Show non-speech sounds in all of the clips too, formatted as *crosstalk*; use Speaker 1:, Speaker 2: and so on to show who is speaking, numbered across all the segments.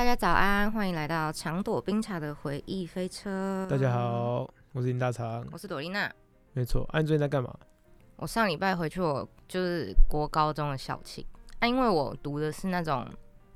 Speaker 1: 大家早安，欢迎来到长朵冰茶的回忆飞车。
Speaker 2: 大家，好，我是林大长。
Speaker 1: 我是朵丽娜。
Speaker 2: 没错，啊，你最近在干嘛？
Speaker 1: 我上礼拜回去，我就是国高中的校庆啊，因为我读的是那种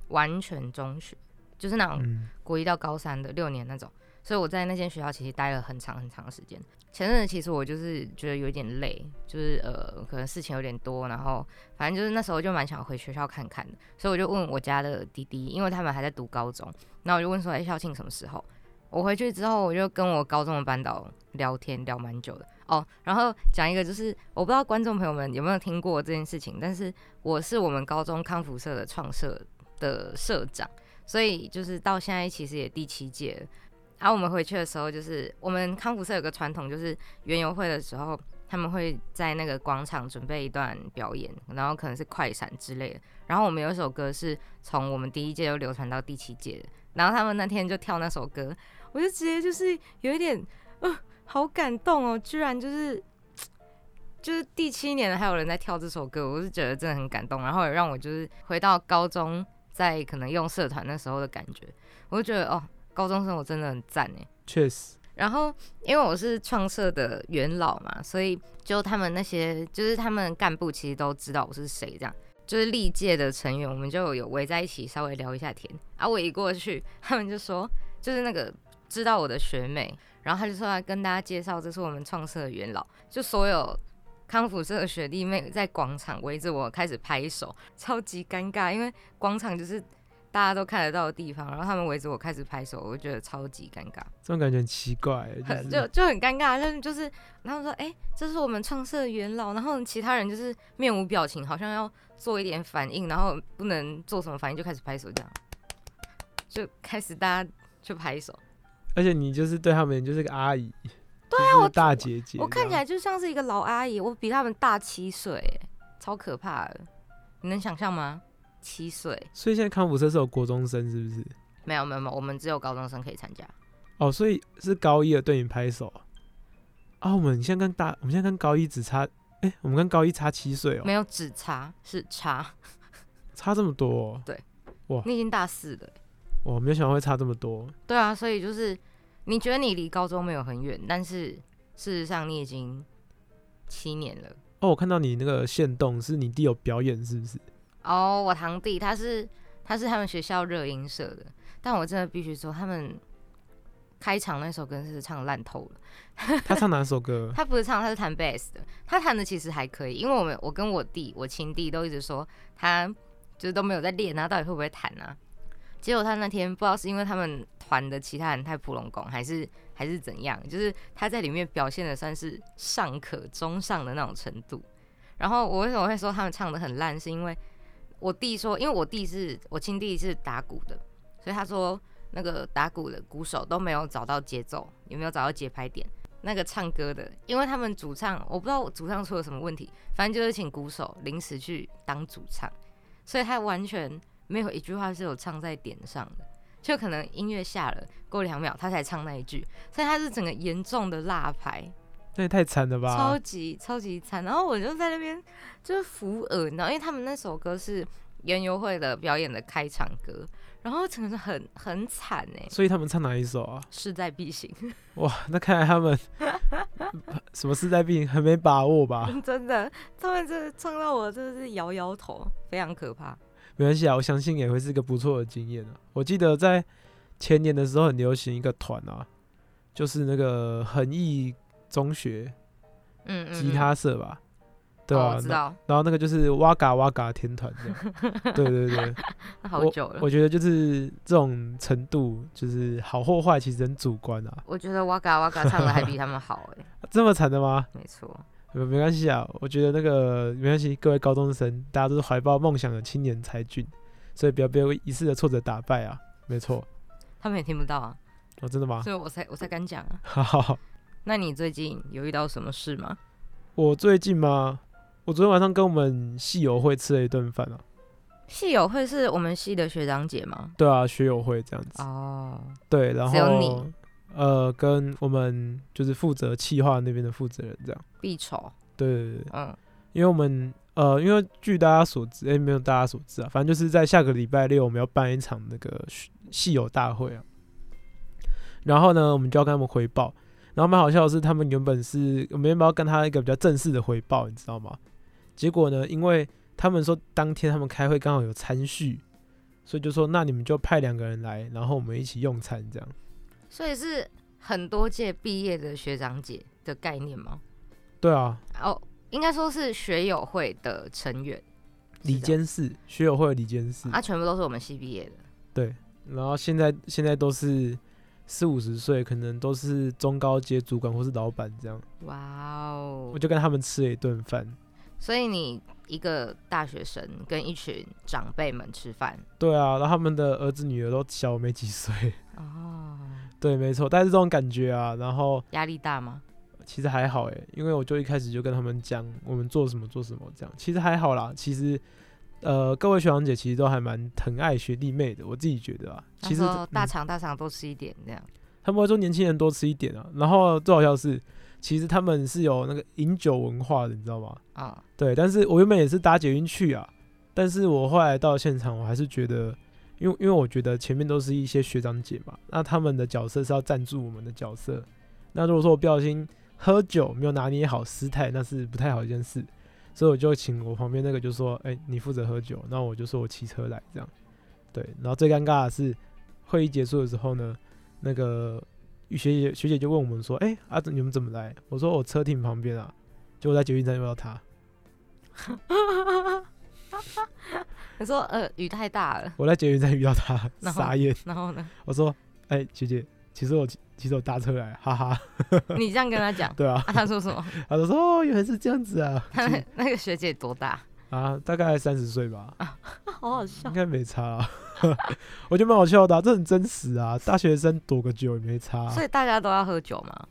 Speaker 1: 完全中学，就是那种
Speaker 2: 嗯，
Speaker 1: 国一到高三的六年那种，所以我在那间学校其实待了很长很长的时间。前阵子其实我就是觉得有点累，就是呃可能事情有点多，然后反正就是那时候就蛮想回学校看看的，所以我就问我家的弟弟，因为他们还在读高中，那我就问说，哎、校庆什么时候？我回去之后，我就跟我高中的班导聊天，聊蛮久的哦。然后讲一个，就是我不知道观众朋友们有没有听过这件事情，但是我是我们高中康复社的创社的社长，所以就是到现在其实也第七届。然、后我们回去的时候，就是我们康复社有个传统，就是园游会的时候，他们会在那个广场准备一段表演，然后可能是快闪之类的。然后我们有一首歌是从我们第一届就流传到第七届，然后他们那天就跳那首歌，我就直接就是有一点，呃，好感动哦，居然就是。就是第七年，还有人在跳这首歌，我是觉得真的很感动，然后也让我就是回到高中，在可能用社团那时候的感觉，我就觉得哦，高中生活真的很赞哎。
Speaker 2: 确实，
Speaker 1: 然后因为我是创社的元老嘛，所以就他们那些就是他们干部其实都知道我是谁，这样就是历届的成员，我们就有围在一起稍微聊一下天。啊，我一过去，他们就说就是那个知道我的学妹，然后他就说要跟大家介绍，这是我们创社的元老，就所有。康复社的学弟妹在广场围着我开始拍手，超级尴尬，因为广场就是大家都看得到的地方，然后他们围着我开始拍手，我就觉得超级尴尬。
Speaker 2: 这种感觉很奇怪，
Speaker 1: 很
Speaker 2: 就
Speaker 1: 就很尴尬，就是就是，他们说，哎、这是我们创社的元老，然后其他人就是面无表情，好像要做一点反应，然后不能做什么反应就开始拍手，这样，就开始大家就拍手。
Speaker 2: 而且你就是对他们就是个阿姨，对啊，我大姐姐，
Speaker 1: 我看起来就像是一个老阿姨，我比他们大七岁，哎超可怕的，你能想象吗？七岁？
Speaker 2: 所以现在康复社是有国中生是不是？
Speaker 1: 没有没有没有，我们只有高中生可以参加。
Speaker 2: 哦，所以是高一的对你拍手啊？啊，我们现在跟大，我们现在跟高一只差，哎、我们跟高一差七岁哦
Speaker 1: 没，有只差是差，*laughs*
Speaker 2: 差这么多、哦，
Speaker 1: 你已经大四了。
Speaker 2: 我没有想到会差这么多。
Speaker 1: 对啊，所以就是你觉得你离高中没有很远，但是事实上你已经七年了。
Speaker 2: 哦，我看到你那个线动是你弟有表演是不是？
Speaker 1: 哦，我堂弟他是他是他们学校热音社的，但我真的必须说，他们开场那首歌是唱烂透了。
Speaker 2: 他唱哪首歌？*laughs*
Speaker 1: 他不是唱，他是弹贝斯的。他弹的其实还可以，因为我们我跟我弟，我亲弟都一直说他就是都没有在练啊，到底会不会弹啊？结果他那天不知道是因为他们团的其他人太普龙宫，还是还是怎样，就是他在里面表现的算是尚可中上的那种程度。然后我为什么会说他们唱的很烂，是因为我弟说，因为我弟是我亲弟是打鼓的，所以他说那个打鼓的鼓手都没有找到节奏，也没有找到节拍点。那个唱歌的，因为他们主唱我不知道主唱出了什么问题，反正就是请鼓手临时去当主唱，所以他完全没有一句话是有唱在点上的，就可能音乐下了过两秒他才唱那一句，所以他是整个严重的落牌，
Speaker 2: 那也太惨了吧
Speaker 1: 超！级超级惨。然后我就在那边就是扶耳，然后因为他们那首歌是园游会的表演的开场歌，然后真的是很很惨哎，
Speaker 2: 所以他们唱哪一首啊？
Speaker 1: 势在必行，*laughs*
Speaker 2: 哇，那看来他们 *laughs* 什么势在必行，很没把握吧？*laughs*
Speaker 1: 真的，他们真的唱到我真的是摇摇头，非常可怕。
Speaker 2: 没关系啊，我相信也会是一个不错的经验啊。我记得在前年的时候很流行一个团啊，就是那个恒毅中学吉
Speaker 1: 嗯
Speaker 2: 他社吧，对啊，那
Speaker 1: 哦我知道，
Speaker 2: 然后那个就是哇嘎哇嘎天团这样，对 *laughs* 对对，
Speaker 1: 那好久了。
Speaker 2: 我觉得就是这种程度，就是好或坏，其实很主观啊。
Speaker 1: 我觉得哇嘎哇嘎唱的还比他们好哎，*laughs*
Speaker 2: 这么惨的吗？
Speaker 1: 没错。
Speaker 2: 没没关系啊，我觉得那个没关系，各位高中生，大家都是怀抱梦想的青年才俊，所以不要被一次的挫折打败啊。没错，
Speaker 1: 他们也听不到啊，
Speaker 2: 哦，真的吗？
Speaker 1: 所以我才我才敢讲啊。
Speaker 2: 好好好，
Speaker 1: 那你最近有遇到什么事吗？
Speaker 2: 我最近吗？我昨天晚上跟我们系友会吃了一顿饭啊。
Speaker 1: 系友会是我们系的学长姐吗？
Speaker 2: 对啊，学友会这样子。
Speaker 1: 哦，
Speaker 2: 对，然
Speaker 1: 只有
Speaker 2: 后
Speaker 1: 你
Speaker 2: 呃，跟我们就是负责企划那边的负责人这样。
Speaker 1: 必筹，
Speaker 2: 对对对，
Speaker 1: 嗯，
Speaker 2: 因为我们呃，因为据大家所知，哎、没有大家所知啊，反正就是在下个礼拜六我们要办一场那个系系友大会啊。然后呢，我们就要跟他们汇报。然后蛮好笑的是，他们原本是我们原本要跟他一个比较正式的回报，你知道吗？结果呢，因为他们说当天他们开会刚好有餐叙，所以就说那你们就派两个人来，然后我们一起用餐这样。
Speaker 1: 所以是很多届毕业的学长姐的概念吗？
Speaker 2: 对啊，
Speaker 1: 哦，应该说是学友会的成员，
Speaker 2: 理
Speaker 1: 是这样
Speaker 2: 监事学友会的李监事，
Speaker 1: 啊，全部都是我们系毕业的。
Speaker 2: 对，然后现在现在都是四五十岁，可能都是中高阶主管或是老板这样，
Speaker 1: 哇哦
Speaker 2: 我！就跟他们吃了一顿饭。
Speaker 1: 所以你一个大学生跟一群长辈们吃饭，
Speaker 2: 对啊，然后他们的儿子女儿都小我没几岁，
Speaker 1: 哦，
Speaker 2: 对，没错，但是这种感觉啊，然后
Speaker 1: 压力大吗？
Speaker 2: 其实还好诶，因为我就一开始就跟他们讲我们做什么做什么这样，其实还好啦。其实呃，各位学长姐其实都还蛮疼爱学弟妹的，我自己觉得啊，其实、
Speaker 1: 大
Speaker 2: 嗯
Speaker 1: 肠大肠多吃一点这样。
Speaker 2: 他们会说年轻人多吃一点啊，然后最好笑是，其实他们是有那个饮酒文化的，你知道吗？
Speaker 1: 啊，
Speaker 2: 对，但是我原本也是搭捷运去啊，但是我后来到现场，我还是觉得，因为因为我觉得前面都是一些学长姐嘛，那他们的角色是要赞助我们的角色，那如果说我不小心喝酒没有拿捏好失态，那是不太好一件事，所以我就请我旁边那个就说，哎、你负责喝酒，那我就说我骑车来这样，对，然后最尴尬的是会议结束的时候呢，那个学姐学姐就问我们说，哎、啊你们怎么来？我说我车停旁边啊，结果在捷运站遇到他。*laughs*
Speaker 1: 你说呃雨太大了，
Speaker 2: 我在捷运站遇到他，傻眼。
Speaker 1: 然后呢，
Speaker 2: 我说：“哎、学姐，其实我骑其实我搭车来，哈哈。
Speaker 1: 你这样跟他讲”，*laughs*
Speaker 2: 对啊，
Speaker 1: 啊，他说什么？
Speaker 2: 他就说：“哦，原来是这样子啊。
Speaker 1: 他 *laughs* 那那个学姐多大？
Speaker 2: 啊，大概三十岁吧，*laughs*
Speaker 1: 好好笑
Speaker 2: 应。该没差、啊。我觉得蛮好笑的、啊，这很真实啊。大学生躲个酒也没差、啊
Speaker 1: 所，以大家都要喝酒吗？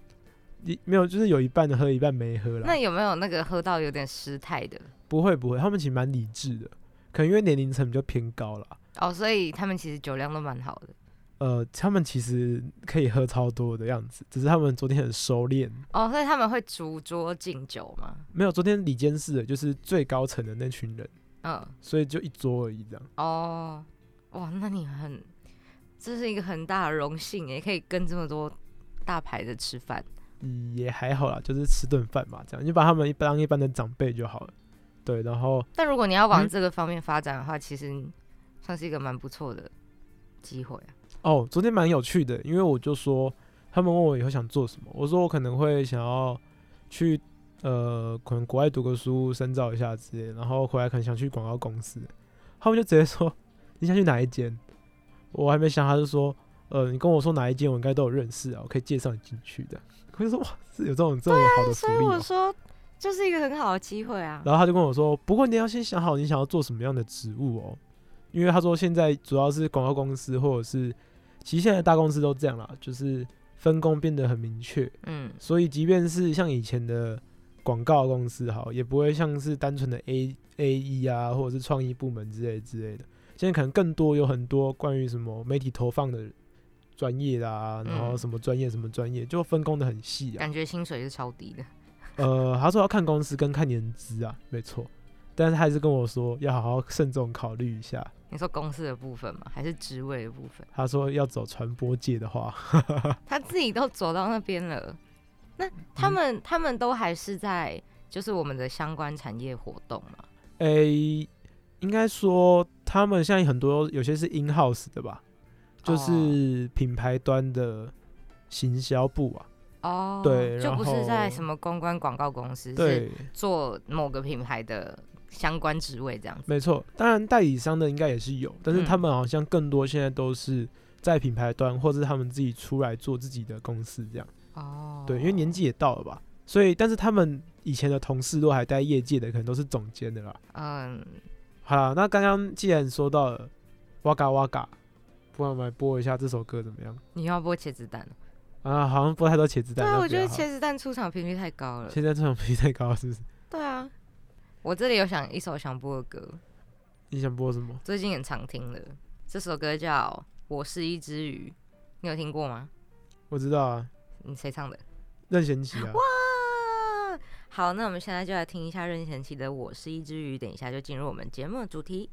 Speaker 2: 你没有就是有一半喝，一半没喝啦。
Speaker 1: 那有没有那个喝到有点失态的？
Speaker 2: 不会不会，他们其实蛮理智的，可能因为年龄层比较偏高了。
Speaker 1: 哦，所以他们其实酒量都蛮好的。
Speaker 2: 呃，他们其实可以喝超多的样子，只是他们昨天很收敛。
Speaker 1: 哦，所以他们会逐桌敬酒吗？
Speaker 2: 没有，昨天里监事的就是最高层的那群人，
Speaker 1: 嗯，
Speaker 2: 所以就一桌而已这样。
Speaker 1: 哦，哇，那你很，这是一个很大的荣幸，也可以跟这么多大牌的吃饭。
Speaker 2: 也还好啦，就是吃顿饭嘛，这样你就把他们一当一般的长辈就好了。对，然后
Speaker 1: 但如果你要往
Speaker 2: 嗯
Speaker 1: 这个方面发展的话，其实算是一个蛮不错的机会啊。
Speaker 2: 哦，昨天蛮有趣的，因为我就说他们问我以后想做什么，我说我可能会想要去呃，可能国外读个书深造一下之类，然后回来可能想去广告公司，他们就直接说你想去哪一间？我还没想，他就说呃，你跟我说哪一间，我应该都有认识啊，我可以介绍你进去的。*laughs* 我就说哇，是有这种这么好的福
Speaker 1: 所以我说，就是一个很好的机会啊。
Speaker 2: 然后他就跟我说，不过你要先想好你想要做什么样的职务哦，因为他说现在主要是广告公司或者是，其实现在大公司都这样啦，就是分工变得很明确，
Speaker 1: 嗯，
Speaker 2: 所以即便是像以前的广告公司好，也不会像是单纯的 A A E 啊，或者是创意部门之类之类的，现在可能更多有很多关于什么媒体投放的专业啦，然后
Speaker 1: 嗯
Speaker 2: 什么专业什么专业，就分工的很细啊。
Speaker 1: 感觉薪水是超低的。
Speaker 2: 呃，他说要看公司跟看年资啊，没错，但是他还是跟我说要好好慎重考虑一下。
Speaker 1: 你说公司的部分吗？还是职位的部分？
Speaker 2: 他说要走传播界的话，*laughs*
Speaker 1: 他自己都走到那边了，那他
Speaker 2: 嗯
Speaker 1: 们、他们都还是在就是我们的相关产业活动嘛？
Speaker 2: 诶、应该说他们现在很多有些是 in house 的吧，就是品牌端的行销部啊，
Speaker 1: 哦，
Speaker 2: 对
Speaker 1: 就不是在什么公关广告公司，是
Speaker 2: 对，
Speaker 1: 做某个品牌的相关职位这样子。
Speaker 2: 没错。当然代理商的应该也是有，但是他
Speaker 1: 嗯
Speaker 2: 们好像更多现在都是在品牌端，或者是他们自己出来做自己的公司这样。
Speaker 1: 哦，
Speaker 2: 对，因为年纪也到了吧，所以但是他们以前的同事都还在业界的，可能都是总监的啦。
Speaker 1: 嗯，
Speaker 2: 好啦，那刚刚既然说到了哇嘎哇嘎，不然我们来播一下这首歌怎么样？
Speaker 1: 你要播茄子蛋哦？
Speaker 2: 啊，好像播太多茄子蛋。
Speaker 1: 对啊，我觉得茄子蛋出场频率太高了。
Speaker 2: 现在出场频率太高了，是不是？
Speaker 1: 对啊，我这里有想一首想播的歌，
Speaker 2: 你想播什么？
Speaker 1: 最近很常听的，这首歌叫《我是一只鱼》，你有听过吗？
Speaker 2: 我知道啊，
Speaker 1: 你谁唱的？
Speaker 2: 任贤齐啊。
Speaker 1: 哇，好，那我们现在就来听一下任贤齐的《我是一只鱼》，等一下就进入我们节目的主题。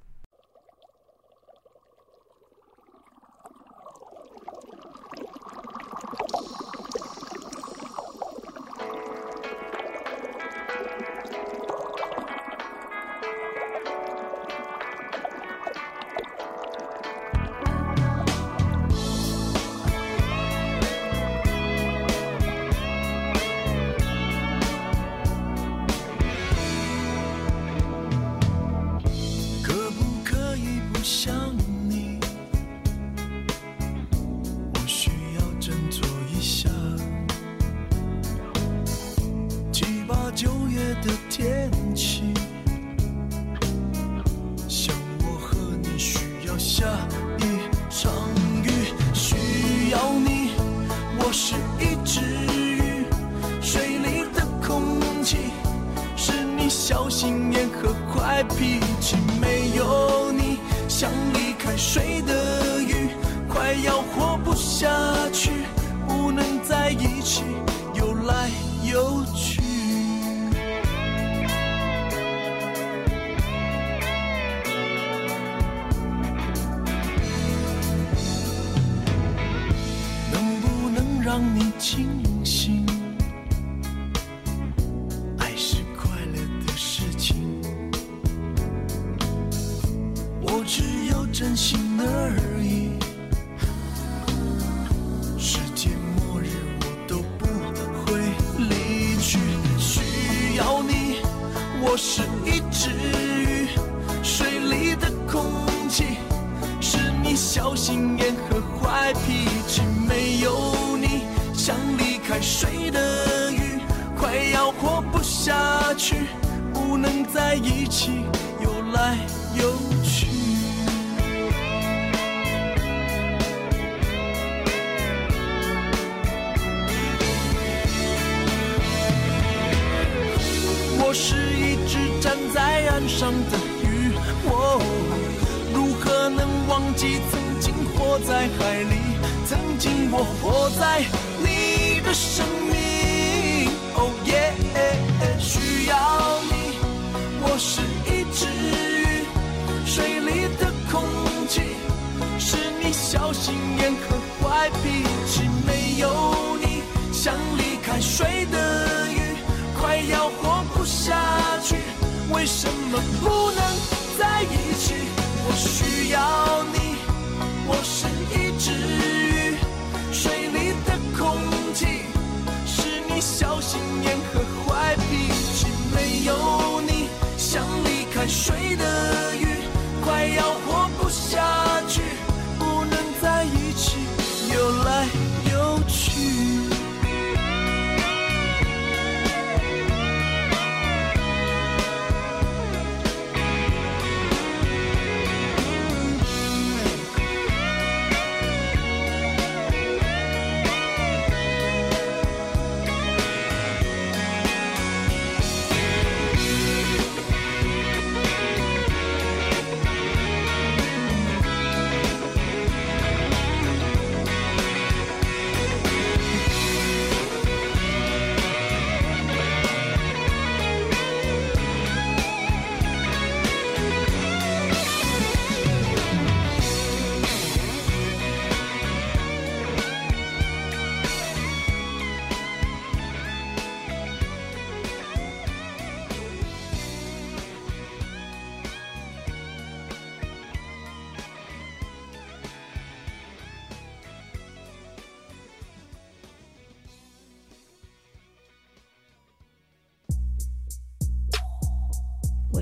Speaker 3: 我是一只站在岸上的鱼，哦，如何能忘记曾经活在海里？曾经我活在你的生命，哦耶，需要你。我是一只鱼，水里的空气是你小心眼和什么不能在一起？我需要你，我是一只鱼，水里的空气是你小心眼和坏脾气，没有你想离开水的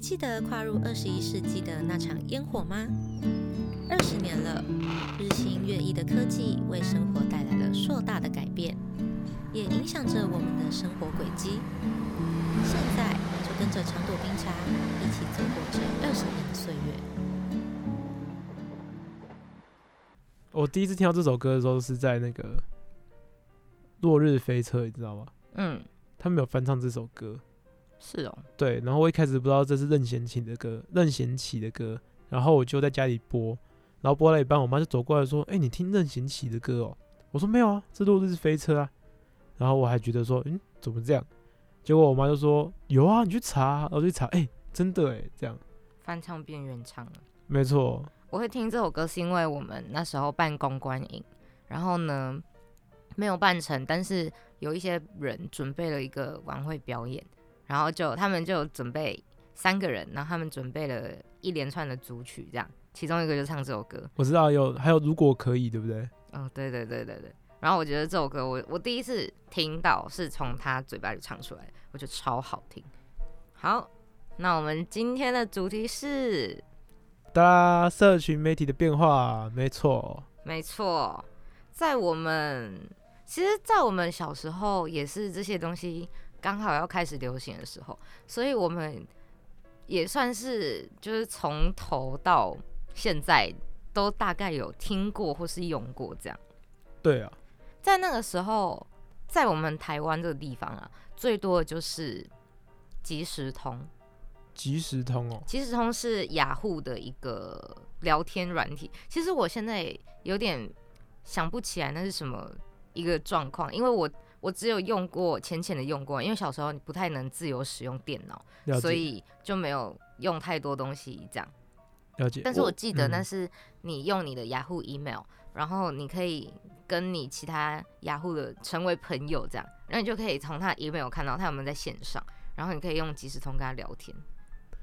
Speaker 4: 还记得跨入二十一世纪的那场烟火吗？二十年了，日新月异的科技为生活带来了硕大的改变，也影响着我们的生活轨迹。现在就跟着长朵冰茶一起走过这二十年的岁月。
Speaker 2: 我第一次听到这首歌的时候是在那个《落日飞车》，你知道吗？
Speaker 1: 嗯，
Speaker 2: 他们有翻唱这首歌，
Speaker 1: 是哦，
Speaker 2: 对。然后我一开始不知道这是任贤齐的歌，任贤齐的歌，然后我就在家里播，然后播了一半，我妈就走过来说：“哎、你听任贤齐的歌哦？”我说：“没有啊，这《落日飞车》啊。”然后我还觉得说：“嗯，怎么这样？”结果我妈就说：“有啊，你去查啊。”然后我去查，哎、真的哎，这样
Speaker 1: 翻唱变原唱了。
Speaker 2: 没错，
Speaker 1: 我会听这首歌是因为我们那时候办公关营，然后呢没有办成，但是有一些人准备了一个晚会表演，然后就他们就准备三个人，然后他们准备了一连串的组曲，这样，其中一个就唱这首歌。
Speaker 2: 我知道有，还有如果可以，对不对？
Speaker 1: 哦，对对对对对。然后我觉得这首歌我我第一次听到是从他嘴巴里唱出来，我觉得超好听。好，那我们今天的主题是
Speaker 2: 哒啦，社群媒体的变化，没错，
Speaker 1: 没错，在我们其实，在我们小时候也是这些东西刚好要开始流行的时候，所以我们也算是就是从头到现在都大概有听过或是用过这样。
Speaker 2: 对啊，
Speaker 1: 在那个时候，在我们台湾这个地方啊，最多的就是即时通。
Speaker 2: 即时通哦，
Speaker 1: 即时通是雅虎的一个聊天软体。其实我现在有点想不起来那是什么一个状况，因为我我只有用过浅浅的用过，因为小时候你不太能自由使用电脑，所以就没有用太多东西这样。
Speaker 2: 了解。
Speaker 1: 但是我记得那
Speaker 2: 嗯
Speaker 1: 是你用你的雅虎 email，然后你可以跟你其他雅虎的成为朋友这样，然后你就可以从他的 email 看到他有没有在线上，然后你可以用即时通跟他聊天。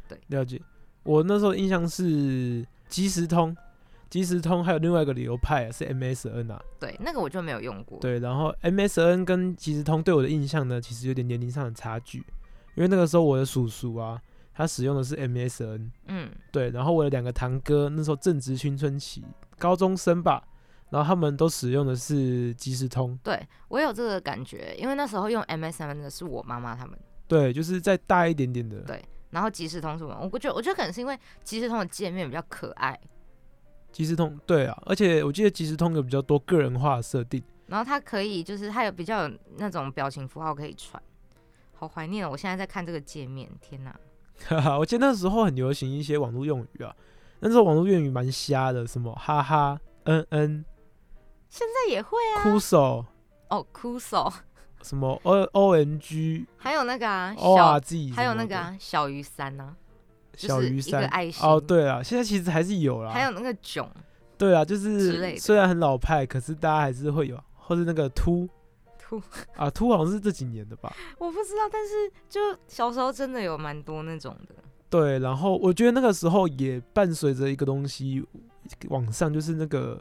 Speaker 2: 对了解。我那时候印象是即时通，即时通还有另外一个流派、啊、是 MSN 啊，
Speaker 1: 对，那个我就没有用过。
Speaker 2: 对。然后 MSN 跟即时通对我的印象呢，其实有点年龄上的差距，因为那个时候我的叔叔啊，他使用的是 MSN，
Speaker 1: 嗯，
Speaker 2: 对。然后我的两个堂哥那时候正值青春期，高中生吧，然后他们都使用的是即时通，
Speaker 1: 对我有这个感觉，因为那时候用 MSN 的是我妈妈他们，
Speaker 2: 对，就是再大一点点的，
Speaker 1: 对然后即时通是我，我觉得我觉得可能是因为即时通的界面比较可爱，
Speaker 2: 即时通，对啊，而且我记得即时通有比较多个人化的设定，
Speaker 1: 然后它可以就是它有比较有那种表情符号可以传，好怀念哦！我现在在看这个界面，天哪！
Speaker 2: 哈哈，我记得那时候很流行一些网络用语啊，那时候网络用语蛮瞎的，什么哈哈、嗯嗯、
Speaker 1: 现在也会啊，
Speaker 2: 哭手，
Speaker 1: 哦，哭手，
Speaker 2: 什么 O O N G
Speaker 1: 还有那个啊还有那个啊，小于三呐、就
Speaker 2: 小鱼三
Speaker 1: 个爱心
Speaker 2: 哦，对啊，现在其实还是有啦，
Speaker 1: 还有那个囧，
Speaker 2: 对啊，就是虽然很老派，可是大家还是会有，或是那个秃 *laughs*
Speaker 1: 秃，
Speaker 2: 啊秃好像是这几年的吧，
Speaker 1: 我不知道，但是就小时候真的有蛮多那种的，
Speaker 2: 对，然后我觉得那个时候也伴随着一个东西网上，就是那个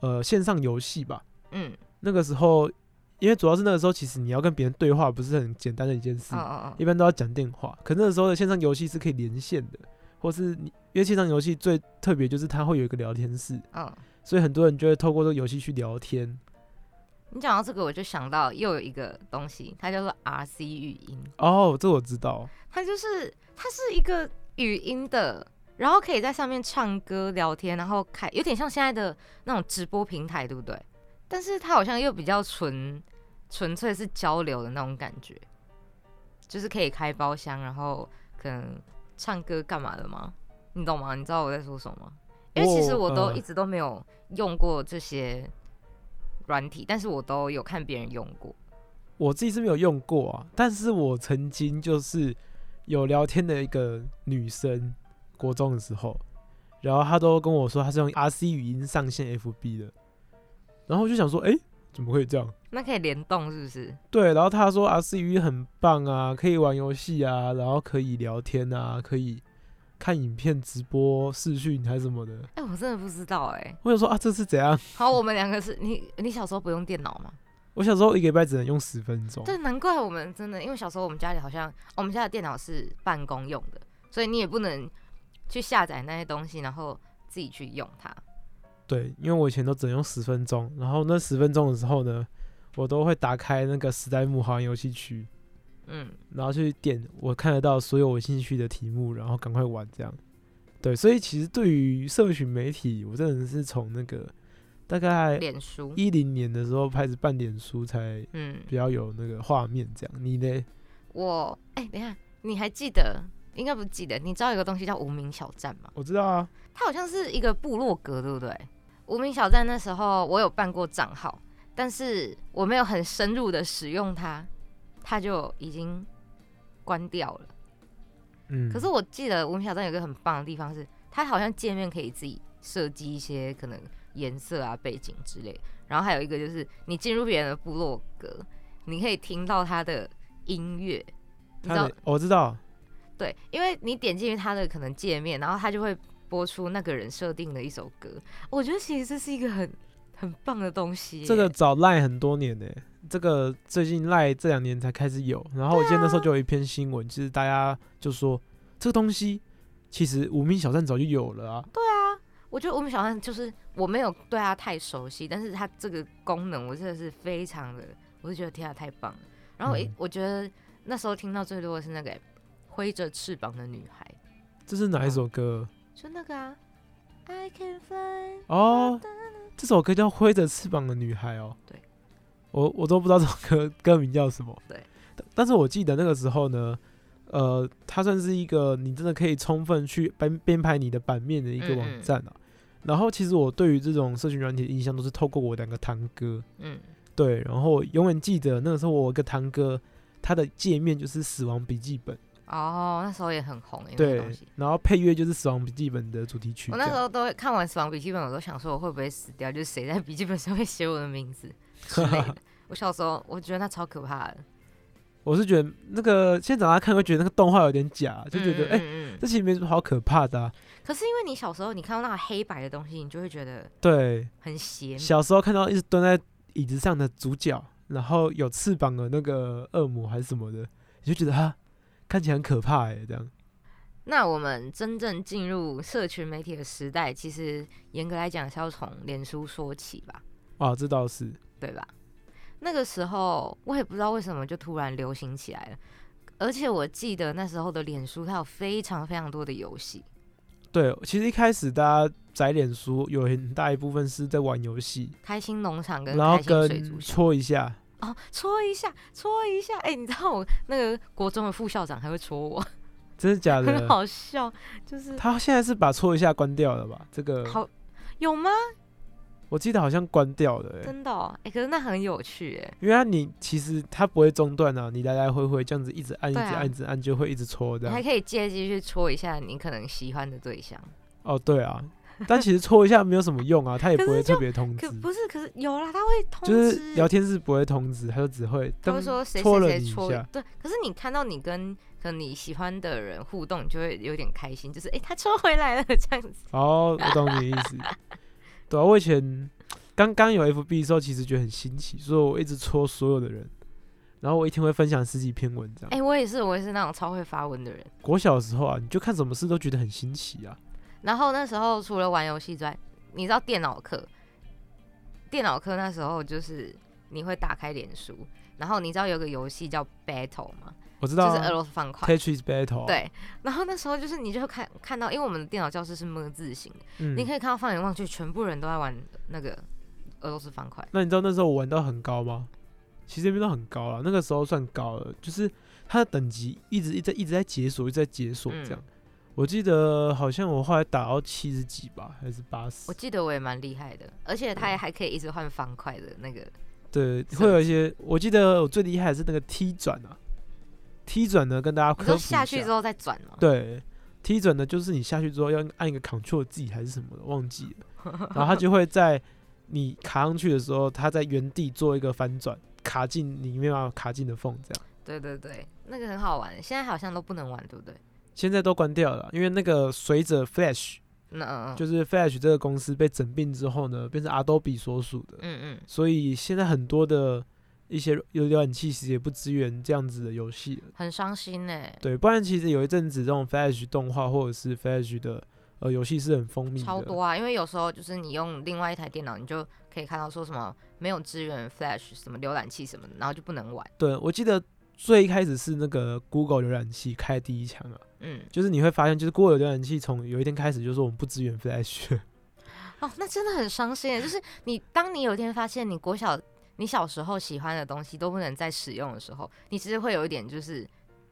Speaker 2: 呃线上游戏吧。
Speaker 1: 嗯，
Speaker 2: 那个时候，因为主要是那个时候，其实你要跟别人对话不是很简单的一件事，一般都要讲电话。可那个时候的线上游戏是可以连线的，或是你因为线上游戏最特别就是它会有一个聊天室，
Speaker 1: 嗯嗯。
Speaker 2: 所以很多人就会透过这个游戏去聊天。
Speaker 1: 你讲到这个，我就想到又有一个东西，它叫做 RC 语音，
Speaker 2: 哦，这我知道，
Speaker 1: 它就是它是一个语音的，然后可以在上面唱歌、聊天，然后开有点像现在的那种直播平台，对不对？但是它好像又比较纯纯粹是交流的那种感觉，就是可以开包厢，然后可能唱歌干嘛的吗？你懂吗？你知道我在说什么吗？因为其实我都
Speaker 2: 呃
Speaker 1: 一直都没有用过这些软体，但是我都有看别人用过。
Speaker 2: 我自己是没有用过啊，但是我曾经就是有聊天的一个女生，国中的时候，然后她都跟我说她是用 RC 语音上线 FB 的，然后我就想说，哎、怎么会这样？
Speaker 1: 那可以联动是不是？
Speaker 2: 对，然后他说语音很棒啊，可以玩游戏啊，然后可以聊天啊，可以看影片直播视讯还是什么的。
Speaker 1: 哎、我真的不知道哎、
Speaker 2: 我想说啊，这是怎样？
Speaker 1: 好，我们两个是你你小时候不用电脑吗？
Speaker 2: 我小时候一个礼拜只能用十分钟。
Speaker 1: 对，难怪我们真的，因为小时候我们家里好像我们家的电脑是办公用的，所以你也不能去下载那些东西，然后自己去用它。
Speaker 2: 对，因为我以前都只能用十分钟，然后那十分钟的时候呢，我都会打开那个时代木好玩游戏区，
Speaker 1: 嗯，
Speaker 2: 然后去点我看得到所有我兴趣的题目，然后赶快玩这样。对，所以其实对于社群媒体，我真的是从那个大概
Speaker 1: 脸书，
Speaker 2: 一零年的时候开始办脸书，才
Speaker 1: 嗯，
Speaker 2: 比较有那个画面这样。你呢？
Speaker 1: 我哎、等一下，你还记得？应该不记得，你知道有个东西叫无名小站吗？
Speaker 2: 我知道啊，
Speaker 1: 它好像是一个部落格，对不对？无名小站那时候我有办过账号，但是我没有很深入的使用它，它就已经关掉了。
Speaker 2: 嗯，
Speaker 1: 可是我记得无名小站有个很棒的地方是，它好像界面可以自己设计一些可能颜色啊、背景之类。然后还有一个就是，你进入别人的部落格，你可以听到他的音乐，你知道？
Speaker 2: 我知道，
Speaker 1: 对，因为你点进去他的可能界面，然后他就会播出那个人设定的一首歌。我觉得其实这是一个很很棒的东西耶。
Speaker 2: 这个早赖很多年呢、这个最近赖这两年才开始有。然后我记得那时候就有一篇新闻，其实大家就说这个东西其实无名小站早就有了啊。
Speaker 1: 对啊我觉得无名小站就是我没有对它太熟悉，但是它这个功能我真的是非常的，我就觉得天啊太棒了。然后我一、
Speaker 2: 嗯
Speaker 1: 我觉得那时候听到最多的是那个挥着翅膀的女孩，
Speaker 2: 这是哪一首歌？
Speaker 1: 就那个啊，I can fly。
Speaker 2: 哦，这首歌叫《挥着翅膀的女孩》哦。
Speaker 1: 对，
Speaker 2: 我我都不知道这首歌歌名叫什么。
Speaker 1: 对
Speaker 2: 但，但是我记得那个时候呢，呃，它算是一个你真的可以充分去编编排你的版面的一个网站啊。然后其实我对于这种社群软体的印象都是透过我两个堂哥，
Speaker 1: 嗯，
Speaker 2: 对，然后我永远记得那个时候我有一个堂哥，他的界面就是《死亡笔记本》，
Speaker 1: 哦，那时候也很红诶，
Speaker 2: 对。，然后配乐就是《死亡笔记本》的主题曲。
Speaker 1: 我那时候都会看完《死亡笔记本》，我都想说我会不会死掉，就是谁在笔记本上面写我的名字之类的。*laughs* 我小时候我觉得那超可怕的，
Speaker 2: 我是觉得那个现在长大看会觉得那个动画有点假，就觉得哎、
Speaker 1: 嗯嗯嗯
Speaker 2: 这其实没什么好可怕的、啊。
Speaker 1: 可是因为你小时候你看到那个黑白的东西，你就会觉得
Speaker 2: 对，
Speaker 1: 很邪门。
Speaker 2: 小时候看到一直蹲在椅子上的主角，然后有翅膀的那个恶魔还是什么的，你就觉得哈看起来很可怕哎、这样。
Speaker 1: 那我们真正进入社群媒体的时代，其实严格来讲是要从脸书说起吧，
Speaker 2: 啊，这倒是。
Speaker 1: 对吧？那个时候我也不知道为什么就突然流行起来了，而且我记得那时候的脸书它有非常非常多的游戏，
Speaker 2: 对，其实一开始大家载脸书有很大一部分是在玩游戏，
Speaker 1: 开心农场跟
Speaker 2: 然后
Speaker 1: 开心水
Speaker 2: 跟
Speaker 1: 族箱。
Speaker 2: 戳一下，
Speaker 1: 哦，戳一下，戳一下，哎、你知道我那个国中的副校长还会戳我，
Speaker 2: 真的假的 *laughs* 很？
Speaker 1: 好笑，就是
Speaker 2: 他现在是把戳一下关掉了吧？这个
Speaker 1: 好有吗？
Speaker 2: 我记得好像关掉了、欸，
Speaker 1: 真的、哦，哎、可是那很有趣，哎，
Speaker 2: 因为它你其实它不会中断啊，你来来回回这样子一直按、一直按、一直按，就会一直戳这样。
Speaker 1: 你还可以借机去戳一下你可能喜欢的对象。
Speaker 2: 哦，对啊，*laughs* 但其实戳一下没有什么用啊，他也不会特别通知
Speaker 1: 可，不是，可是有啦，他会通知，
Speaker 2: 就是聊天是不会通知，他就只会
Speaker 1: 他会说谁
Speaker 2: 戳了
Speaker 1: 谁。对，可是你看到你跟可能你喜欢的人互动，你就会有点开心，就是哎、他戳回来了这样子。
Speaker 2: 哦，我懂你的意思。*laughs* 对啊，我以前刚刚有 FB 的时候，其实觉得很新奇，所以我一直戳所有的人，然后我一天会分享十几篇文这样。
Speaker 1: 哎、我也是，我也是那种超会发文的人。
Speaker 2: 我小的时候啊，你就看什么事都觉得很新奇啊。
Speaker 1: 然后那时候除了玩游戏之外，你知道电脑课，电脑课那时候就是你会打开脸书，然后你知道有个游戏叫 Battle 吗？
Speaker 2: 我知道、
Speaker 1: 就是俄
Speaker 2: 啊、
Speaker 1: 罗斯方块。
Speaker 2: Tetris Battle，，
Speaker 1: 对，然后那时候就是你就看看到，因为我们的电脑教室是么字形你可以看到放眼望去，全部人都在玩那个俄罗斯方块。
Speaker 2: 那你知道那时候我玩到很高吗？其实那边都很高了，那个时候算高了，就是它的等级一直一直一直在解锁，一直在解锁这样。
Speaker 1: 嗯
Speaker 2: 我记得好像我后来打到七十几吧，还是八十
Speaker 1: 我？记得我也蛮厉害的，而且它也还可以一直换方块的那个。
Speaker 2: 对，会有一些。我记得我最厉害的是那个 T 转啊，T 转呢跟大家
Speaker 1: 你说
Speaker 2: 科普一
Speaker 1: 下去之后再转吗？
Speaker 2: 对，T 转呢就是你下去之后要按一个 Ctrl Z 还是什么的，忘记了，*laughs* 然后它就会在你卡上去的时候，它在原地做一个翻转，卡进你没办法卡进的缝，这样。
Speaker 1: 对对对，那个很好玩，现在好像都不能玩，对不对？
Speaker 2: 现在都关掉了，因为那个随着 Flash，就是 Flash 这个公司被整并之后呢，变成 Adobe 所属的，
Speaker 1: 嗯嗯，
Speaker 2: 所以现在很多的一些有浏览器其实也不支援这样子的游戏了。
Speaker 1: 很伤心呢。
Speaker 2: 对，不然其实有一阵子这种 Flash 动画或者是 Flash 的呃游戏是很风靡的，
Speaker 1: 超多啊，因为有时候就是你用另外一台电脑，你就可以看到说什么没有支援 Flash 什么浏览器什么的，然后就不能玩。
Speaker 2: 对，我记得最一开始是那个 Google 浏览器开第一枪啊，
Speaker 1: 嗯，
Speaker 2: 就是你会发现，就是 Google 浏览器从有一天开始就是我们不支援 Flash，
Speaker 1: 哦，那真的很伤心。就是你当你有一天发现你国小你小时候喜欢的东西都不能再使用的时候，你其实会有一点就是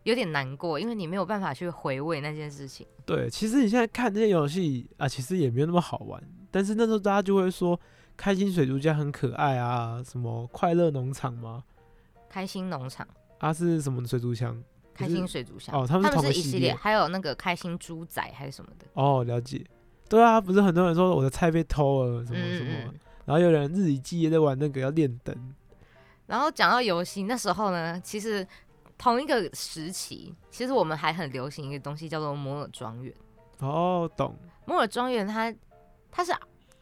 Speaker 1: 有点难过，因为你没有办法去回味那件事情。
Speaker 2: 对，其实你现在看这些游戏啊，其实也没有那么好玩，但是那时候大家就会说开心水族家很可爱啊，什么快乐农场吗？
Speaker 1: 开心农场、
Speaker 2: 啊是什么水族箱？
Speaker 1: 开心水族箱，
Speaker 2: 哦他们是
Speaker 1: 一系列，
Speaker 2: 系列
Speaker 1: 还有那个开心猪仔还是什么的，
Speaker 2: 哦，了解。对啊，不是很多人说我的菜被偷了什么什么，
Speaker 1: 嗯嗯。
Speaker 2: 然后有人日以继夜在玩那个要练灯，
Speaker 1: 然后讲到游戏，那时候呢，其实同一个时期，其实我们还很流行一个东西叫做摩尔庄园。
Speaker 2: 哦，懂。
Speaker 1: 摩尔庄园它它是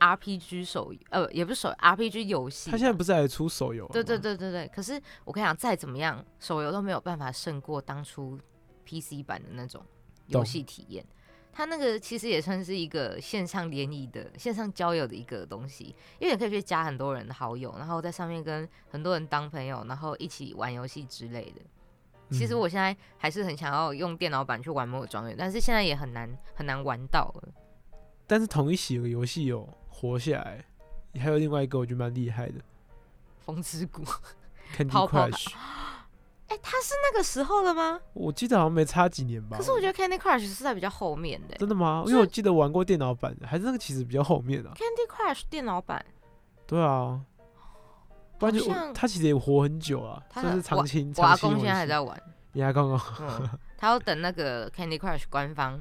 Speaker 1: RPG 手游，呃，也不是手 RPG 游戏。
Speaker 2: 他现在不是还出手游？
Speaker 1: 对对。对对对。可是我跟你讲，再怎么样，手游都没有办法胜过当初 PC 版的那种游戏体验。它那个其实也算是一个线上联谊的、线上交友的一个东西，因为你可以去加很多人的好友，然后在上面跟很多人当朋友，然后一起玩游戏之类的。其实
Speaker 2: 嗯
Speaker 1: 我现在还是很想要用电脑版去玩《摩尔庄园》，但是现在也很难很难玩到了。
Speaker 2: 但是同一起有个游戏有活下来，还有另外一个我觉得蛮厉害的
Speaker 1: 风之谷
Speaker 2: ，Candy Crush，
Speaker 1: 哎、他是那个时候的吗？
Speaker 2: 我记得好像没差几年吧。
Speaker 1: 可是我觉得 Candy Crush 是在比较后面的、
Speaker 2: 真的吗？因为我记得玩过电脑版的，还是那个其实比较后面啊。
Speaker 1: Candy Crush 电脑版，
Speaker 2: 对啊，不然就
Speaker 1: 好像
Speaker 2: 我他其实也活很久啊，
Speaker 1: 他
Speaker 2: 算是长青。
Speaker 1: 我阿
Speaker 2: 长青游
Speaker 1: 公现在还在玩，
Speaker 2: 你还刚刚
Speaker 1: 嗯，*laughs* 他要等那个 Candy Crush 官方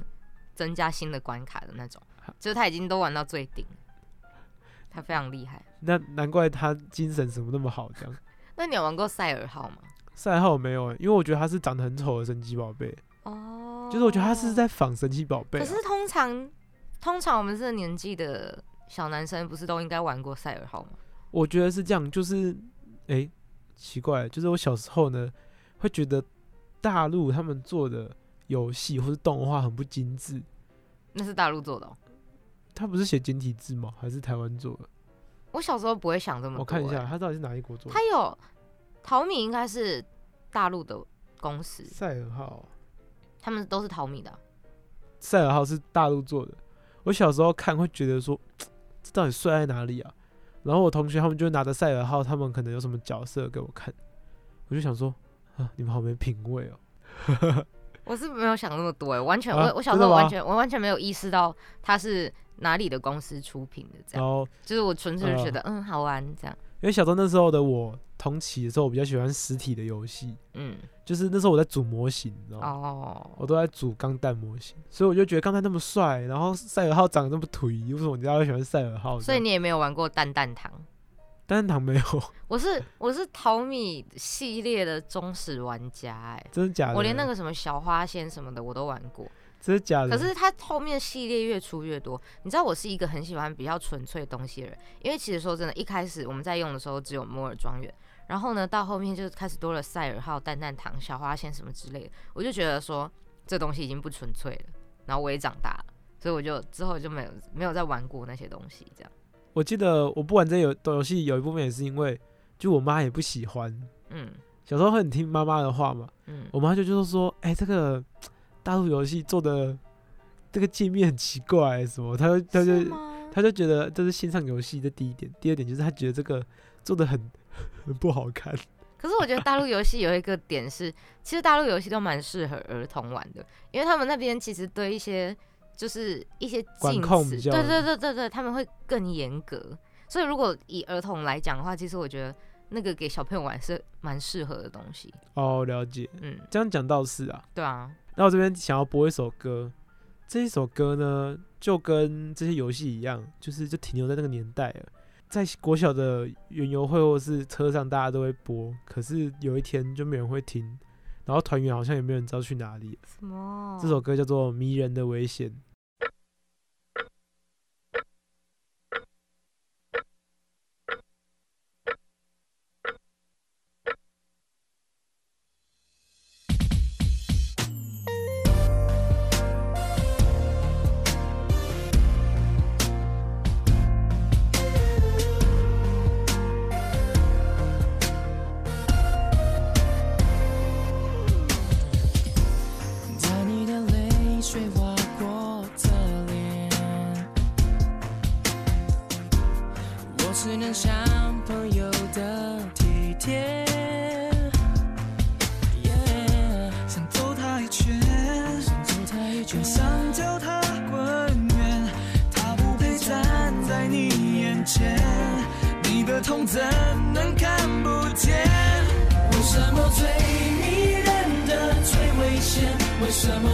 Speaker 1: 增加新的关卡的那种，就是他已经都玩到最顶了，他非常厉害。
Speaker 2: 那难怪他精神什么那么好，这样。*laughs*
Speaker 1: 那你有玩过赛尔号吗？
Speaker 2: 赛号没有欸，因为我觉得他是长得很丑的神奇宝贝，
Speaker 1: 哦，
Speaker 2: 就是我觉得他是在仿神奇宝贝、啊。
Speaker 1: 可是通常，通常我们这个年纪的小男生不是都应该玩过赛尔号吗？
Speaker 2: 我觉得是这样，就是诶，奇怪，就是我小时候呢会觉得大陆他们做的游戏或是动画很不精致。
Speaker 1: 那是大陆做的、哦。
Speaker 2: 他不是写简体字吗？还是台湾做的？
Speaker 1: 我小时候不会想这么多、
Speaker 2: 我看一下，
Speaker 1: 欸，
Speaker 2: 他到底是哪一国做的？
Speaker 1: 他有淘米应该是大陆的公司，
Speaker 2: 赛尔号，
Speaker 1: 他们都是淘米的啊、
Speaker 2: 赛尔号是大陆做的。我小时候看会觉得说，*tsk* 这到底帅在哪里啊？然后我同学他们就拿着赛尔号，他们可能有什么角色给我看，我就想说，啊，你们好没品味哦。
Speaker 1: 我是没有想那么多哎，完全、
Speaker 2: 啊
Speaker 1: 我我小时候完全我完全没有意识到它是哪里的公司出品的，这样，
Speaker 2: 然后
Speaker 1: 就是我纯粹就觉
Speaker 2: 呃
Speaker 1: 得、嗯好玩这样，
Speaker 2: 因为小时候那时候的我同期的时候，我比较喜欢实体的游戏，
Speaker 1: 嗯
Speaker 2: 就是那时候我在组模型，你知道吗？
Speaker 1: 哦，
Speaker 2: 我都在组钢弹模型，所以我就觉得钢弹那么帅，然后赛尔号长得那么颓，为什么大家会喜欢赛尔号？
Speaker 1: 所以你也没有玩过蛋蛋糖。
Speaker 2: 蛋蛋糖没有，*laughs*
Speaker 1: 我是我是淘米系列的忠实玩家哎、
Speaker 2: 真的假的？
Speaker 1: 我连那个什么小花仙什么的我都玩过，
Speaker 2: 真的假的？
Speaker 1: 可是它后面系列越出越多。你知道我是一个很喜欢比较纯粹东西的人，因为其实说真的，一开始我们在用的时候只有摩尔庄园，然后呢到后面就开始多了赛尔号、蛋蛋糖、小花仙什么之类的，我就觉得说这东西已经不纯粹了。然后我也长大了，所以我就之后就没有没有再玩过那些东西，这样。
Speaker 2: 我记得我不玩这游游戏，有一部分也是因为，就我妈也不喜欢。
Speaker 1: 嗯
Speaker 2: 小时候很听妈妈的话嘛，
Speaker 1: 嗯，
Speaker 2: 我妈就就是说，哎、这个大陆游戏做的这个界面很奇怪，什么，她就她就她就觉得这是线上游戏，的第一点。第二点就是她觉得这个做的很 *laughs* 很不好看。*laughs*
Speaker 1: 可是我觉得大陆游戏有一个点是，其实大陆游戏都蛮适合儿童玩的，因为他们那边其实对一些就是一些
Speaker 2: 管
Speaker 1: 禁词，
Speaker 2: 控比较
Speaker 1: 对对对对对，他们会更严格。所以如果以儿童来讲的话，其实我觉得那个给小朋友玩是蛮适合的东西。
Speaker 2: 哦，了解。
Speaker 1: 嗯，
Speaker 2: 这样讲倒是啊。
Speaker 1: 对啊，
Speaker 2: 那我这边想要播一首歌，这一首歌呢，就跟这些游戏一样，就是就停留在那个年代了。在国小的园游会或是车上，大家都会播，可是有一天就没人会听。然后团员好像也没有人知道去哪里。
Speaker 1: 什么？
Speaker 2: 这首歌叫做《迷人的危险》。
Speaker 5: 我只能像朋友的体贴。想走他一圈，想走他一圈，想叫他滚远，他不配站在你眼前，你的痛怎能看不见？为什么最迷人的最危险？为什么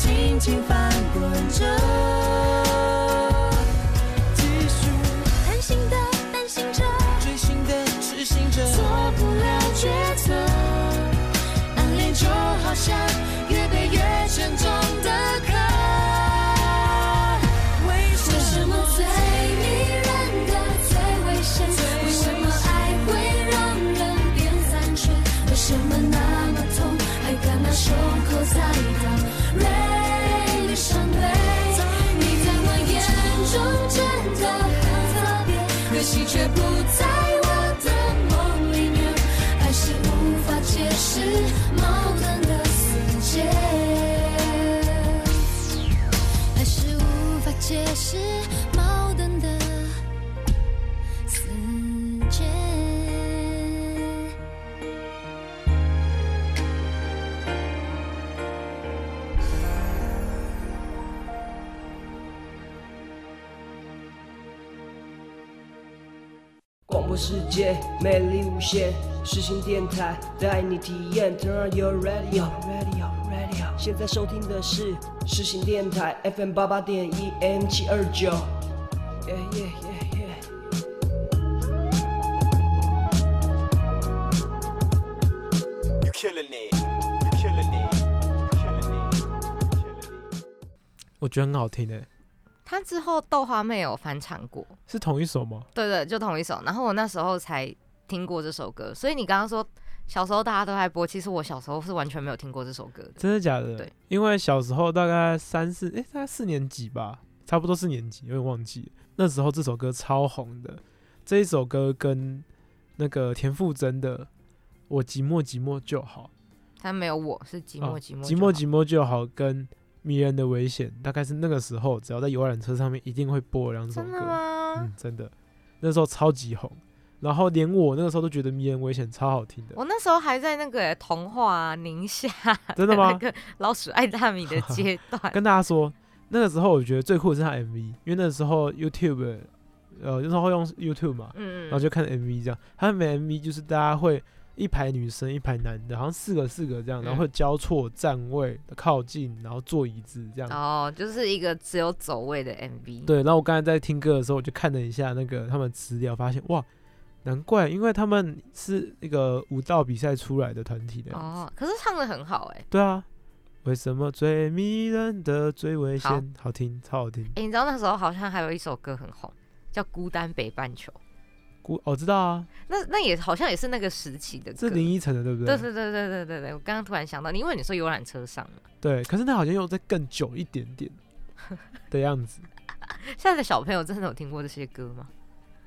Speaker 5: 轻轻翻滚着。
Speaker 6: 界魅力无限，实行电台带你体验。Turn on your radio, radio, radio。现在收听的是实心电台 FM 八八点一 M 七二九。耶耶耶耶
Speaker 7: ！You killing it. You killing it. You killing it. You killing it.
Speaker 2: 我觉得很好听诶，
Speaker 1: 他之后豆花妹有翻唱过，
Speaker 2: 是同一首吗？
Speaker 1: 对对，就同一首。然后我那时候才听过这首歌，所以你刚刚说小时候大家都在播，其实我小时候是完全没有听过这首歌的。
Speaker 2: 真的假的？
Speaker 1: 对，
Speaker 2: 因为小时候大概三四，诶，大概四年级吧，差不多四年级，有点忘记。那时候这首歌超红的，这一首歌跟那个田馥甄的《我寂寞寂寞就好
Speaker 1: 他没有我是寂寞
Speaker 2: 哦
Speaker 1: 寂寞
Speaker 2: 寂寞寂寞就好》跟《迷人的危险》，大概是那个时候只要在游览车上面一定会播两首
Speaker 1: 真的
Speaker 2: 歌。
Speaker 1: 吗？
Speaker 2: 嗯，真的，那时候超级红。然后连我那个时候都觉得《迷人危险》超好听的。
Speaker 1: 我那时候还在那个童话啊宁夏，
Speaker 2: 真的吗
Speaker 1: 那个老鼠爱大米的阶段，*laughs*
Speaker 2: 跟大家说，那个时候我觉得最酷的是他 MV，因为那时候 YouTube，呃，那时候会用 YouTube 嘛，
Speaker 1: 嗯
Speaker 2: 然后就看 MV 这样。他每 MV 就是大家会，因一排女生，一排男的，好像四个四个这样，然
Speaker 1: 嗯
Speaker 2: 后会交错站位靠近，然后坐椅子这样。
Speaker 1: 哦，就是一个只有走位的 MV。，
Speaker 2: 对，然后我刚才在听歌的时候，我就看了一下那个他们资料，发现哇，难怪，因为他们是那个舞蹈比赛出来的团体的。
Speaker 1: 哦，可是唱的很好哎、
Speaker 2: 对啊，为什么最迷人的最危
Speaker 1: 好
Speaker 2: 险？好听，超好听。
Speaker 1: 哎、你知道那时候好像还有一首歌很红，叫《孤单北半球》。
Speaker 2: 古哦，知道啊，
Speaker 1: 那那也好像也是那个时期的歌。
Speaker 2: 是林依晨的，对不对？
Speaker 1: 对对对对对对对，我刚刚突然想到，因为你说游览车上嘛，
Speaker 2: 对，可是那好像又再更久一点点 *laughs* 的样子。
Speaker 1: 现在的小朋友真的有听过这些歌吗？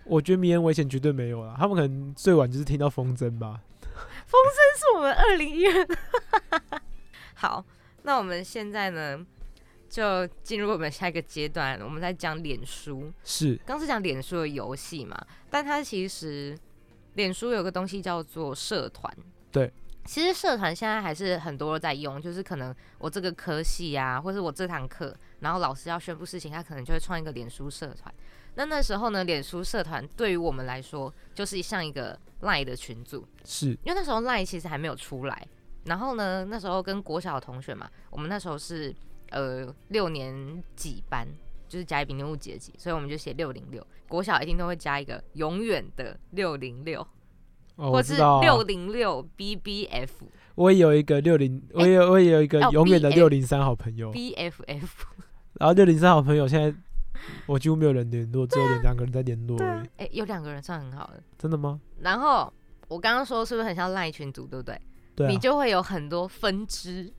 Speaker 2: 我觉得迷人危险绝对没有了，他们可能最晚就是听到风筝吧。
Speaker 1: 风筝是我们二零一二。*laughs* 好，那我们现在呢，就进入我们下一个阶段，我们在讲脸书。
Speaker 2: 是，
Speaker 1: 刚是讲脸书的游戏嘛，但它其实脸书有个东西叫做社团。
Speaker 2: 对，
Speaker 1: 其实社团现在还是很多人在用，就是可能我这个科系啊，或是我这堂课，然后老师要宣布事情，他可能就会创一个脸书社团。那那时候呢，脸书社团对于我们来说，就是像一个 Line 的群组，
Speaker 2: 是，
Speaker 1: 因为那时候 Line 其实还没有出来。然后呢，那时候跟国小的同学嘛，我们那时候是呃六年几班，就是甲乙丙丁戊己的己，所以我们就写六零六。国小一定都会加一个永远的六零六，
Speaker 2: 哦，
Speaker 1: 或是六
Speaker 2: 啊，
Speaker 1: 零六 BBF
Speaker 2: 我也有一个六零，我也有我也有一个
Speaker 1: 哦
Speaker 2: 永远的六零三好朋友
Speaker 1: ，BFF。*laughs*
Speaker 2: 然后六零三好朋友现在我几乎没有人联络，只有两个人在联络而已。
Speaker 1: 哎、有两个人算很好的。
Speaker 2: 真的吗？
Speaker 1: 然后我刚刚说是不是很像赖群组，对不对？
Speaker 2: 对啊，
Speaker 1: 你就会有很多分支，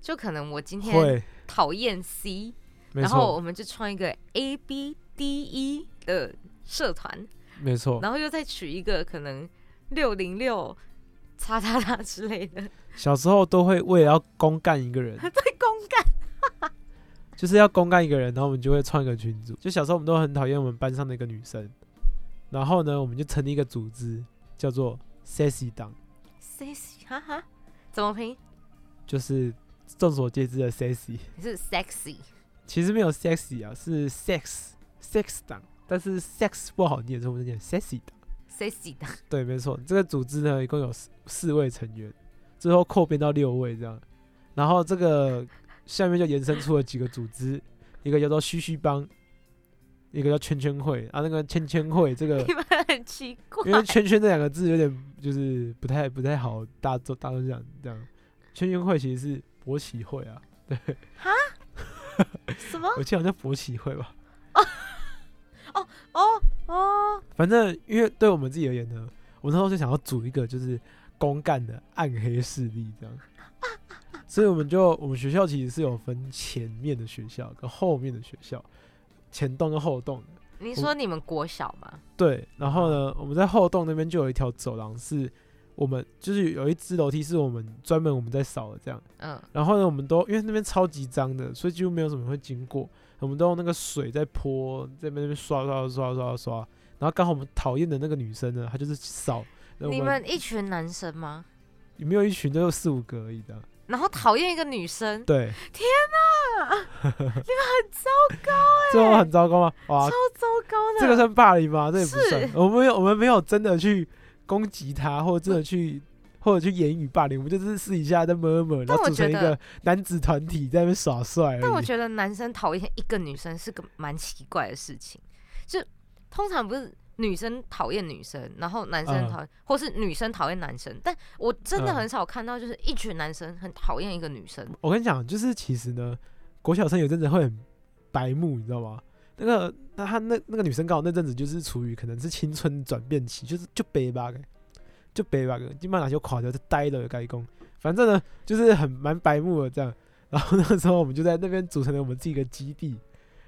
Speaker 1: 就可能我今天
Speaker 2: 会，
Speaker 1: 讨厌 C，然后我，们就创一个 A B D E 的社团，
Speaker 2: 没错。
Speaker 1: 然后又再取一个可能六零六叉叉叉之类的，
Speaker 2: 小时候都会为了要公干一个人，*laughs*
Speaker 1: 对公干。*laughs*
Speaker 2: 就是要公干一个人，然后我们就会创一个群组。就小时候我们都很讨厌我们班上的一个女生，然后呢，我们就成立一个组织，叫做 Sassy 党
Speaker 1: ，sexy 哈哈，怎么拼？
Speaker 2: 就是众所皆知的。
Speaker 1: 你是 sexy
Speaker 2: 其实没有 sexy 啊，是 sex sex 党，但是 sex 不好念，所以我们念 Sassy 党。
Speaker 1: sexy 的，
Speaker 2: 对，没错，这个组织呢一共有四四位成员，最后扩编到六位这样。然后这个 *laughs* 下面就延伸出了几个组织，一个叫做嘘嘘帮，一个叫圈圈会啊。那个圈圈会这个 *laughs*
Speaker 1: 你，们很奇怪
Speaker 2: 因。为圈圈这两个字有点就是不太不太好，大众大众讲这样。圈圈会其实是勃起会啊，对。
Speaker 1: 哈 *laughs* 什么？
Speaker 2: 我记得好像勃起会吧。
Speaker 1: 哦哦哦，
Speaker 2: 反正因为对我们自己而言呢，我那时候就想要组一个就是公干的暗黑势力这样，所以我们就我们学校其实是有分前面的学校跟后面的学校，前栋跟后栋的。
Speaker 1: 你说你们国小吗？
Speaker 2: 对，然后呢，我们在后栋那边就有一条走廊，是我们就是有一只楼梯是我们专门我们在扫的这样。
Speaker 1: 嗯，
Speaker 2: 然后呢，我们都因为那边超级脏的，所以几乎没有什么会经过。我们都用那个水在泼，在那边刷刷刷刷刷。然后刚好我们讨厌的那个女生呢，她就是扫。
Speaker 1: 你们一群男生吗？
Speaker 2: 有没有一群，就有四五个而已的。
Speaker 1: 然后讨厌一个女生，
Speaker 2: 对，
Speaker 1: 天哪，你们很糟糕哎、
Speaker 2: 这种很糟糕吗？哇
Speaker 1: 超，糟糕的。
Speaker 2: 这个算霸凌吗？这也不
Speaker 1: 是
Speaker 2: 算。我们没有，我们没有真的去攻击他，或者真的去。*laughs* 或者去言语霸凌，我们就是私底下在摸摸，然后组成一个男子团体在那边耍帅。
Speaker 1: 但我觉得男生讨厌一个女生是个蛮奇怪的事情，就通常不是女生讨厌女生，然后男生
Speaker 2: 嗯
Speaker 1: 讨厌，或是女生讨厌男生，但我真的
Speaker 2: 嗯
Speaker 1: 很少看到就是一群男生很讨厌一个女生。
Speaker 2: 我跟你讲，就是其实呢，国小生有阵子会很白目，你知道吗？那个，那他那那个女生刚好那阵子就是处于可能是青春转变期，就是就背吧个，就背吧个，基本上就垮掉，就呆了该攻。反正呢，就是很蛮白目的这样。然后那个时候我们就在那边组成了我们自己的基地，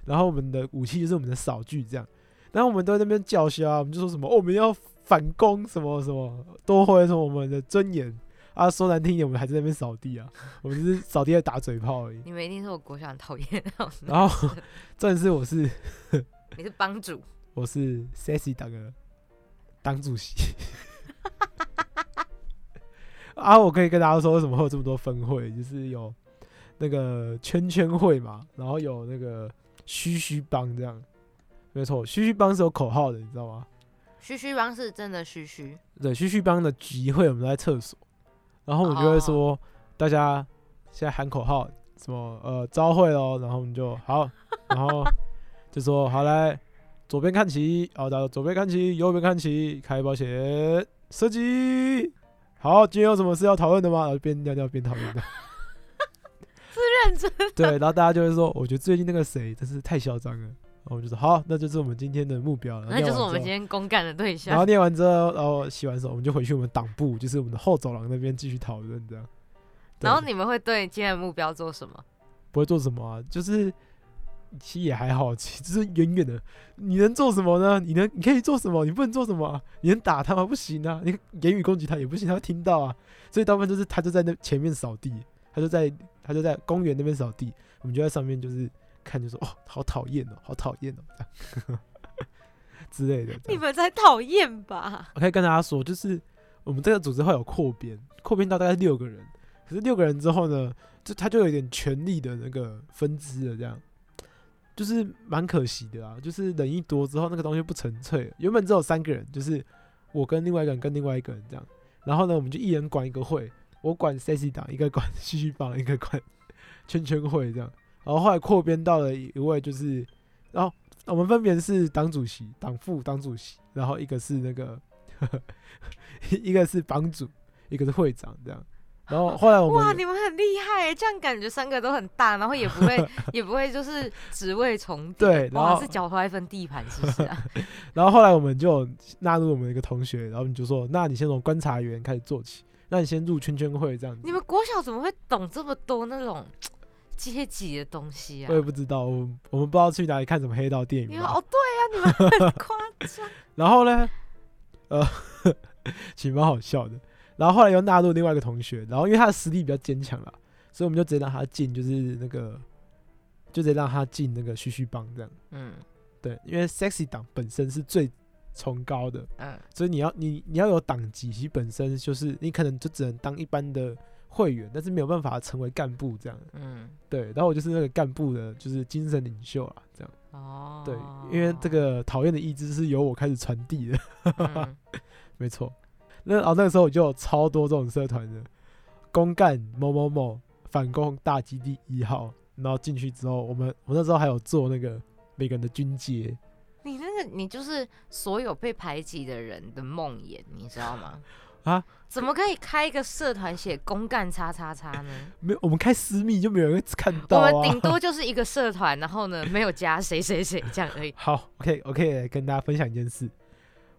Speaker 2: 然后我们的武器就是我们的扫具这样。然后我们都在那边叫嚣啊，我们就说什么、哦我们要反攻什么什么，都会说我们的尊严啊。说难听一点，我们还在那边扫地啊，我们只是扫地在打嘴炮而已。
Speaker 1: 你们一定是我国小很讨厌那种，
Speaker 2: 然后 *laughs* 重点是我是 *laughs*
Speaker 1: 你是帮主，
Speaker 2: 我是 Sassy 党的党主席啊，我可以跟大家说为什么会有这么多分会，就是有那个圈圈会嘛，然后有那个嘘嘘帮这样，没错，嘘嘘帮是有口号的，你知道吗？
Speaker 1: 嘘嘘帮是真的嘘嘘，
Speaker 2: 对，嘘嘘帮的集会我们都在厕所，然后我们就会说大家现在喊口号，什么呃招会喽，然后我们就好，*laughs* 然后就说好来左边看齐，好的左边看齐，右边看齐，开保险，射击。好，今天有什么事要讨论的吗？然后边尿尿边讨论的。*laughs*
Speaker 1: 是认真。
Speaker 2: 对，然后大家就会说，我觉得最近那个谁真是太嚣张了。然后我就说好，那就是我们今天的目标了。
Speaker 1: 那就是我们今天公干的对象
Speaker 2: 然后。念完之后，然后洗完手，我们就回去我们党部，就是我们的后走廊那边继续讨论，这样。
Speaker 1: 然后你们会对今天的目标做什么？
Speaker 2: 不会做什么啊，就是其实也还好，其实远远的。你能做什么呢？你能你可以做什么？你不能做什么、啊？你能打他吗？不行啊！你言语攻击他也不行，他会听到啊。所以大部分就是他就在那前面扫地，他就在他就在公园那边扫地，我们就在上面就是看，就说哦，好讨厌哦，好讨厌哦，这 *laughs* 样之类的。
Speaker 1: 你们才讨厌吧？
Speaker 2: 我可以跟大家说，就是我们这个组织会有扩编，扩编到大概六个人。可是六个人之后呢，就他就有点权力的那个分支了，这样就是蛮可惜的啊。就是人一多之后，那个东西不纯粹了。原本只有三个人，就是我跟另外一个人跟另外一个人这样。然后呢，我们就一人管一个会，我管 sexy 党，一个管戏剧帮，一个管圈圈会这样。然后后来扩编到了一位，就是然后我们分别是党主席、党副、党主席，然后一个是那个 *laughs* 一个是帮主，一个是会长这样。然后后来我
Speaker 1: 哇，你们很厉害！这样感觉三个都很大，然后也不会 *laughs* 也不会就是职位重叠。
Speaker 2: 对然
Speaker 1: 哇，
Speaker 2: 后
Speaker 1: 是脚头还分地盘，是不是啊？*laughs*
Speaker 2: 然后后来我们就纳入我们的一个同学，然后你就说，那你先从观察员开始做起，那你先入圈圈会这样子
Speaker 1: 你。们国小怎么会懂这么多那种阶级的东西啊
Speaker 2: 我？也不知道，我们我们不知道去哪里看什么黑道电影
Speaker 1: 哦，对啊，你们很夸张。*laughs*
Speaker 2: 然后呢，呃，*laughs* 其实蛮好笑的。然后后来又纳入另外一个同学，然后因为他的实力比较坚强了，所以我们就直接让他进，就是那个，就直接让他进那个旭旭帮这样。
Speaker 1: 嗯
Speaker 2: 对，因为 sexy 党本身是最崇高的，
Speaker 1: 嗯
Speaker 2: 所以你要你你要有党籍，其实本身就是你可能就只能当一般的会员，但是没有办法成为干部这样。
Speaker 1: 嗯，
Speaker 2: 对，然后我就是那个干部的，就是精神领袖啊，这样。
Speaker 1: 哦，
Speaker 2: 对，因为这个讨厌的意志是由我开始传递的，
Speaker 1: 嗯 *laughs*
Speaker 2: 没错。那哦，那个时候我就有超多这种社团的，公干某某某反攻大基地一号，然后进去之后，我们我那时候还有做那个每个人的军阶，
Speaker 1: 你那个你就是所有被排挤的人的梦魇，你知道吗？
Speaker 2: 啊，
Speaker 1: 怎么可以开一个社团写公干叉叉叉呢？
Speaker 2: 没有我们开私密就没有人会看到啊。
Speaker 1: 我们顶多就是一个社团，然后呢没有加谁谁谁这样而已。*laughs*
Speaker 2: 好，OK，我可以来跟大家分享一件事。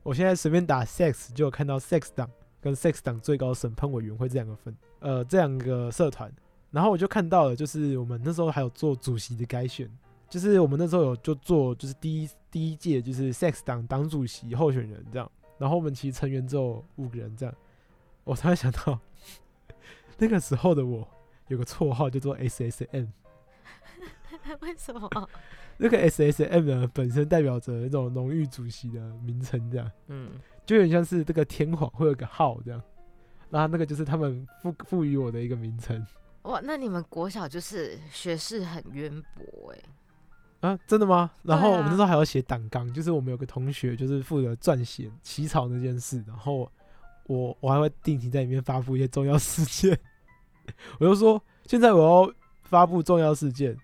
Speaker 2: 我现在随便打 sex 就有看到 sex 党跟 sex 党最高审判委员会这两个分，呃，这两个社团。然后我就看到了，就是我们那时候还有做主席的改选，就是我们那时候有就做就是第一第一届就是 sex 党党主席候选人这样。然后我们其实成员只有五个人这样。我突然想到，*laughs* 那个时候的我有个绰号叫做 SSM。*laughs*
Speaker 1: 为什么？*laughs*
Speaker 2: 那个 S S M 呢，本身代表着那种荣誉主席的名称，这样
Speaker 1: 嗯，
Speaker 2: 就有点像是这个天皇会有个号这样，那那个就是他们赋赋予我的一个名称
Speaker 1: 哇，那你们国小就是学识很渊博哎、
Speaker 2: 啊，真的吗？然后我们那时候还要写党纲，就是我们有个同学就是负责撰写起草那件事，然后我我还会定期在里面发布一些重要事件，*laughs* 我就说现在我要发布重要事件，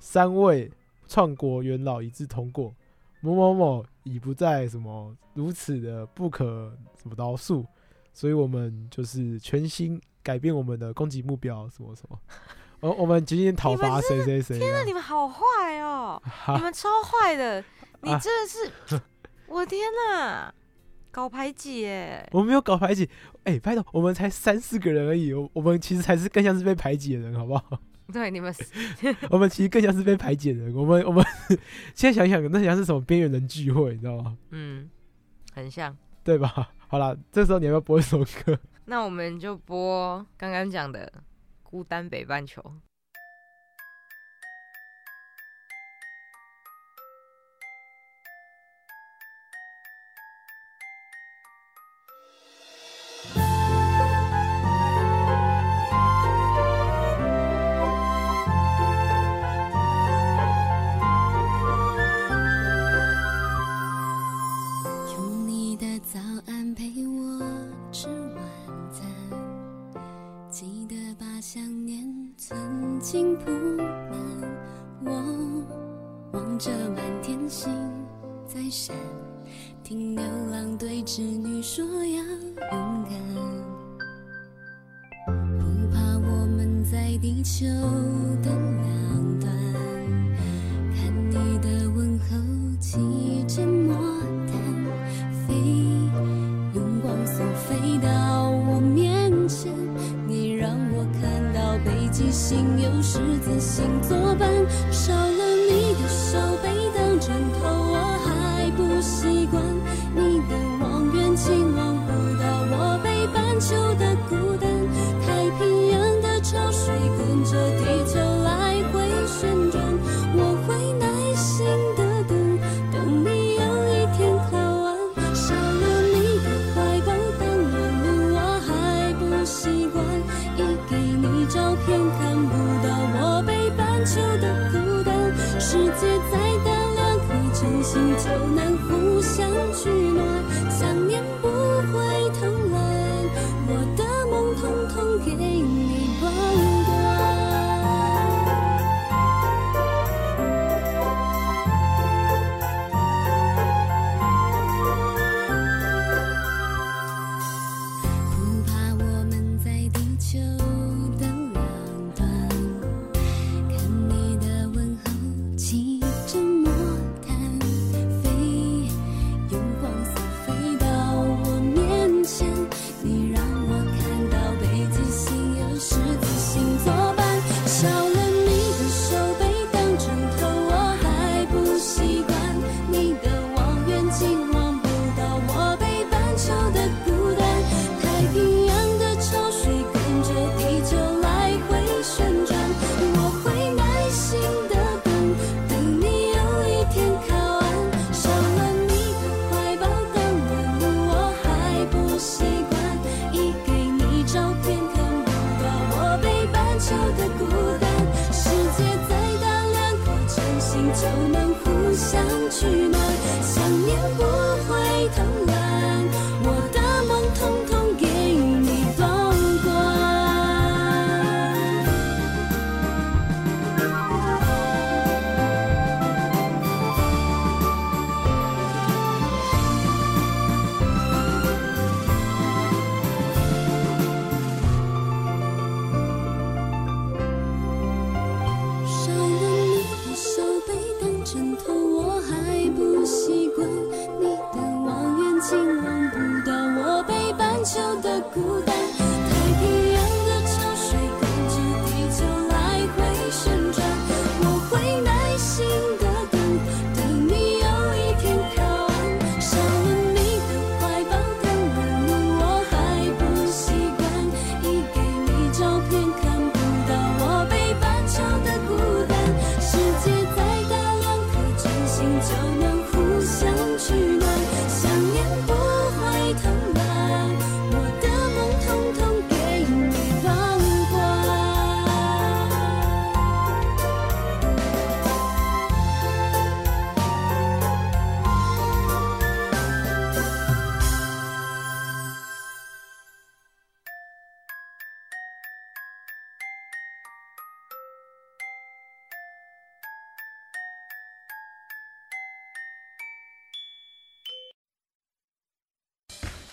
Speaker 2: 三位创国元老一致通过，某某某已不再什么如此的不可什么饶恕，所以我们就是全新改变我们的攻击目标，什么什么，我我们今天讨伐谁谁谁天
Speaker 1: 哪，你们好坏哦，你们超坏的，你
Speaker 2: 啊
Speaker 1: 真的是，*laughs* 我天哪，搞排挤哎！
Speaker 2: 我们没有搞排挤，哎、拜托，我们才三四个人而已，我我们其实才是更像是被排挤的人，好不好？
Speaker 1: 对，你们 *laughs*
Speaker 2: 我们其实更像是被排挤的人，我们我们 *laughs* 现在想想，那像是什么边缘人聚会，你知道吗？
Speaker 1: 嗯，很像。
Speaker 2: 对吧？好了，这时候你要不要播一首歌？
Speaker 1: 那我们就播刚刚讲的《孤单北半球》。
Speaker 5: 着满天星在闪，听牛郎对织女说要勇敢。不怕我们在地球的两端，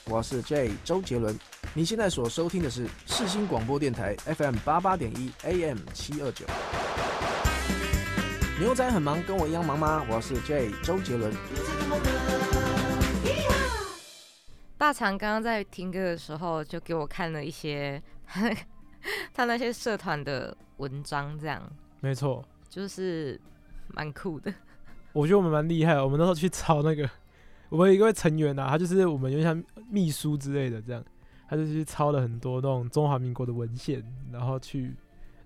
Speaker 5: 我
Speaker 8: 是 J 周杰伦。你现在所收听的是世新广播电台 FM 八八点一 AM 七二九。牛仔很忙，跟我一样忙吗？我是 J 周杰伦。
Speaker 1: 大肠刚刚在听歌的时候，就给我看了一些 *laughs* 他那些社团的文章，这样
Speaker 2: 没错，
Speaker 1: 就是蛮酷的。
Speaker 2: 我觉得我们蛮厉害的。我们那时候去抄那个，我们有一位成员啊，他就是我们有点像秘书之类的这样，他就去抄了很多那种中华民国的文献，然后去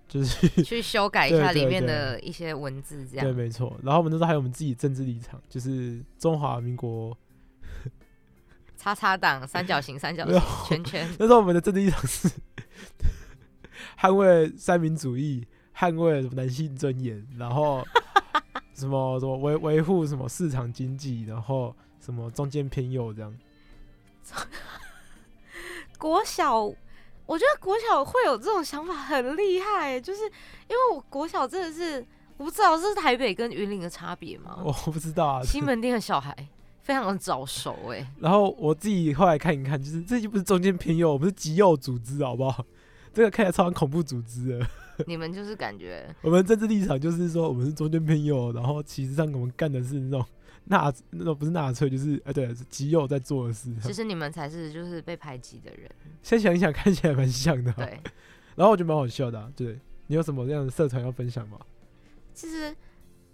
Speaker 2: 就是去 *laughs*
Speaker 1: 去修改一下里面的一些文字，这样
Speaker 2: 对，
Speaker 1: 样。
Speaker 2: 没错。然后我们那时候还有我们自己政治立场，就是中华民国。
Speaker 1: 叉叉党、*laughs* 三角形、三角形、圈圈。*laughs*
Speaker 2: 那时候我们的政治立场是捍卫三民主义，捍卫什么男性尊严，然后什么什么维维护什么市场经济，然后什么中间偏右这样。*laughs*
Speaker 1: 国小我觉得国小会有这种想法很厉害，就是因为我国小真的是我不知道这是台北跟云林的差别吗？*laughs*
Speaker 2: 我不知道啊。
Speaker 1: 西门町的小孩非常的早熟哎、*laughs*
Speaker 2: 然后我自己后来看一看，就是这就不是中间偏右，我们是极右组织，好不好？这个看起来超像恐怖组织的。
Speaker 1: 你们就是感觉
Speaker 2: 我们政治立场就是说，我们是中间偏右，然后其实上我们干的是那种纳那种不是纳粹，就是呃、对，是极右在做的事。
Speaker 1: 其实你们才是就是被排挤的人，*laughs*
Speaker 2: 先想一想，看起来蛮像的、。
Speaker 1: 对。*laughs*
Speaker 2: 然后我觉得蛮好笑的、啊，对你有什么这样的社团要分享吗？
Speaker 1: 其实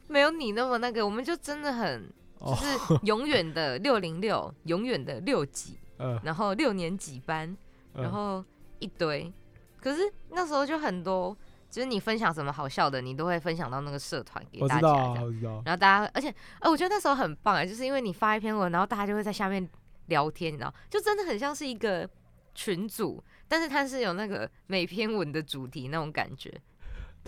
Speaker 1: 没有你那么那个，我们就真的很就
Speaker 2: 哦，
Speaker 1: 是 *laughs* 永远的六零六，永远的六级，
Speaker 2: 呃，
Speaker 1: 然后六年级班，
Speaker 2: 呃
Speaker 1: 然后一堆。可是那时候就很多，就是你分享什么好笑的，你都会分享到那个社团给大家
Speaker 2: 我知道。我知道。
Speaker 1: 然后大家，而且，呃，我觉得那时候很棒哎，就是因为你发一篇文，然后大家就会在下面聊天，你知道，就真的很像是一个群组，但是它是有那个每篇文的主题那种感觉。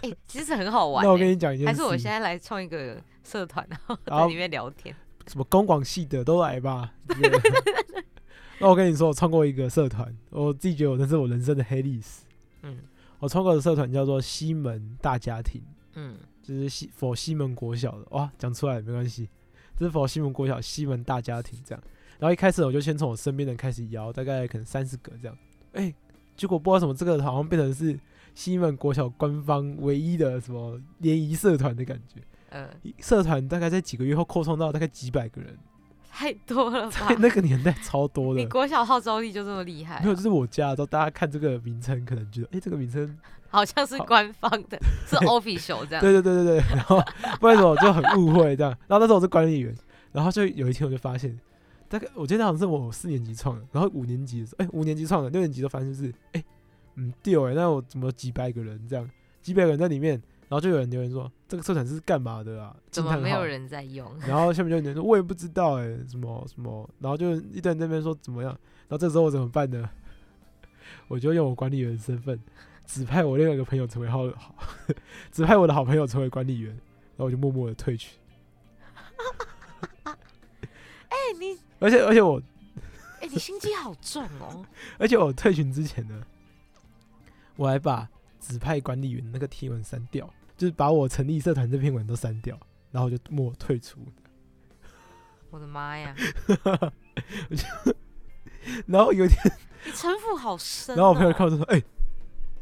Speaker 1: 哎、其实很好玩欸。
Speaker 2: 那我跟你讲一件事，
Speaker 1: 还是我现在来创一个社团，然后在里面聊天。
Speaker 2: 什么公广系的都来吧。*laughs* 那我跟你说，我创过一个社团，我自己觉得我那是我人生的黑历史。
Speaker 1: 嗯
Speaker 2: 我创过的社团叫做西门大家庭，
Speaker 1: 嗯，
Speaker 2: 就是西否西门国小的，哇，讲出来没关系，这是否西门国小西门大家庭这样。然后一开始我就先从我身边的人开始邀，大概可能三十个这样，哎、结果不知道什么这个好像变成是西门国小官方唯一的什么联谊社团的感觉。
Speaker 1: 嗯，
Speaker 2: 社团大概在几个月后扩充到大概几百个人，
Speaker 1: 太多了吧
Speaker 2: 在？那个年代超多的
Speaker 1: 你。国小号召力就这么厉害啊、
Speaker 2: 没有，就是我家的时候，大家看这个名称，可能觉得，哎、这个名称，
Speaker 1: 好像是官方的，是 *laughs* official 这样。
Speaker 2: 对对对对对，然后不然我就很误会这样。*laughs* 然后那时候我是管理员，然后就有一天我就发现，大概我记得好像是我四年级创的，然后五年级的时候，哎、五年级创的，六年级都发现就是，哎、嗯，对哎、那我怎么几百个人这样，几百个人在里面，然后就有人留言说，这个社团是干嘛的啊？
Speaker 1: 怎么没有人在用？
Speaker 2: 然后下面就有人说，我也不知道哎、什么什么，然后就一堆人在那边说怎么样，然后这时候我怎么办呢？*laughs* 我就用我管理员的身份，指派我另外一个朋友成为好好，*laughs* 指派我的好朋友成为管理员，然后我就默默的退群。*laughs*
Speaker 1: 哎、你
Speaker 2: 而且而且我
Speaker 1: 哎、你心机好重哦。
Speaker 2: 而且我退群之前呢，我还把指派管理员那个贴文删掉，就是把我成立社团这篇文都删掉，然后我就默退出。
Speaker 1: 我的妈呀，
Speaker 2: 然后有一天。
Speaker 1: 你城府好深、哦。
Speaker 2: 然后我朋友看我就说：“哎、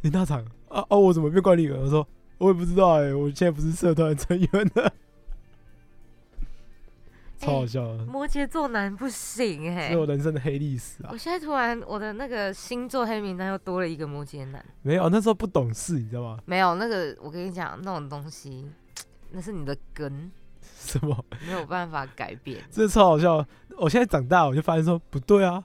Speaker 2: 林大厂啊啊，我怎么变管理员？”我说：“我也不知道哎、我现在不是社团成员了。”超好笑的，
Speaker 1: 摩羯座男不行哎、
Speaker 2: 是我人生的黑历史啊
Speaker 1: 我！现在突然我的那个星座黑名单又多了一个摩羯男。
Speaker 2: 没有，那时候不懂事，你知道吗？
Speaker 1: 没有那个，我跟你讲，那种东西，*tsk* 那是你的根，*laughs*
Speaker 2: 什么？*laughs*
Speaker 1: 没有办法改变。
Speaker 2: 这超好笑。我现在长大，我就发现说不对啊。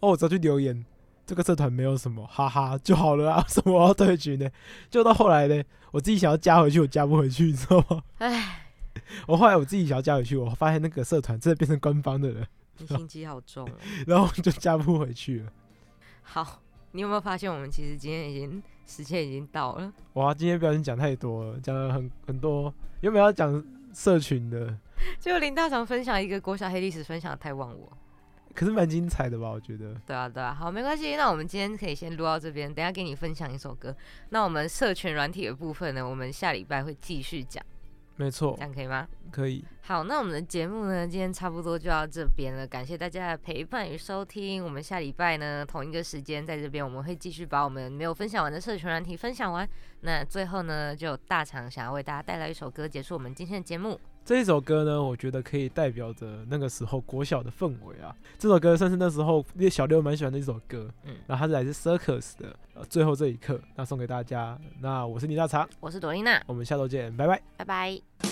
Speaker 2: 哦，我只要去留言，这个社团没有什么，哈哈就好了啊。为 *laughs* 什么我要退群呢？就到后来呢，我自己想要加回去，我加不回去，你知道吗？
Speaker 1: 唉，*laughs*
Speaker 2: 我后来我自己想要加回去，我发现那个社团真的变成官方的了，
Speaker 1: 你心机好重哦。*laughs*
Speaker 2: 然后就加不回去了。
Speaker 1: 好，你有没有发现我们其实今天已经时间已经到了？
Speaker 2: 哇，今天不小心讲太多了，讲了很很多，原本要讲社群的，
Speaker 1: 就林大长分享一个国小黑历史，分享的太忘我。
Speaker 2: 可是蛮精彩的吧？我觉得。
Speaker 1: 对啊，对啊，好，没关系。那我们今天可以先录到这边，等下给你分享一首歌。那我们社群软体的部分呢，我们下礼拜会继续讲，
Speaker 2: 没错
Speaker 1: 这，样可以吗？
Speaker 2: 可以。
Speaker 1: 好，那我们的节目呢，今天差不多就到这边了，感谢大家的陪伴与收听。我们下礼拜呢，同一个时间在这边，我们会继续把我们没有分享完的社群软体分享完。那最后呢，就大厂想要为大家带来一首歌，结束我们今天的节目。
Speaker 2: 这一首歌呢，我觉得可以代表着那个时候国小的氛围啊。这首歌算是那时候小六蛮喜欢的一首歌，
Speaker 1: 嗯
Speaker 2: 然后它是来自 Circus 的，呃，最后这一刻，那送给大家。那我是李大茶，
Speaker 1: 我是朵丽娜，
Speaker 2: 我们下周见，拜拜。
Speaker 1: 拜拜。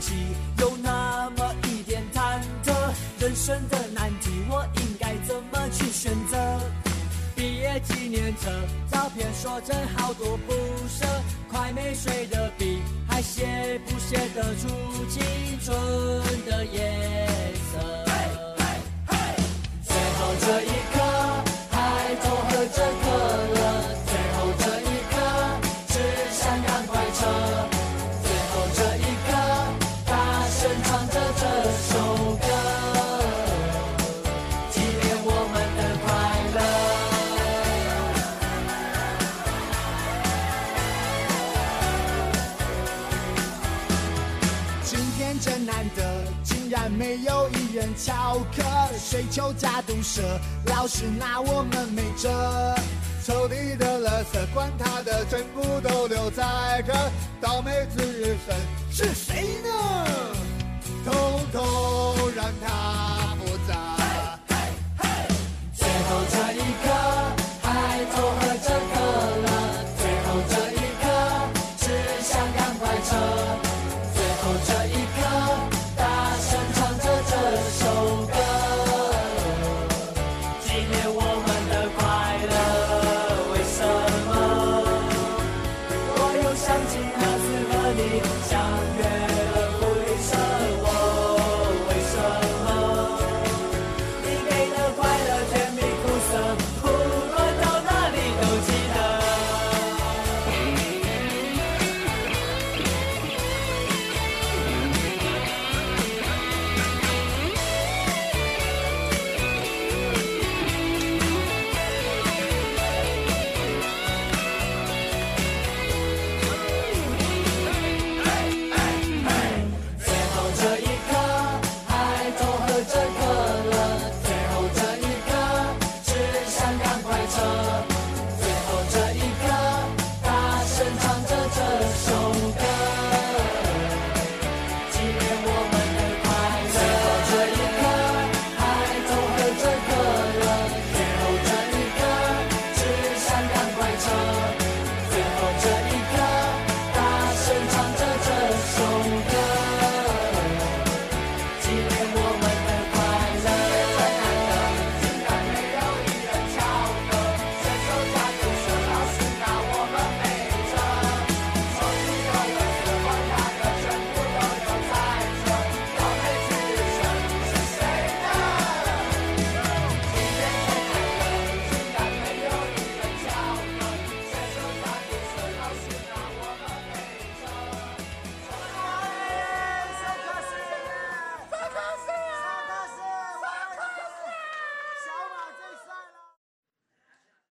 Speaker 3: 起有那么一点忐忑，人生的难题我应该怎么去选择？毕业纪念册照片说真好多不舍，快没水的笔还写不写得出青春的颜色？最后这一
Speaker 9: 翘课、谁求加毒蛇，老师拿我们没辙。抽屉的、乐色管他的，全部都留在这。倒霉子孙是谁呢？偷偷让他。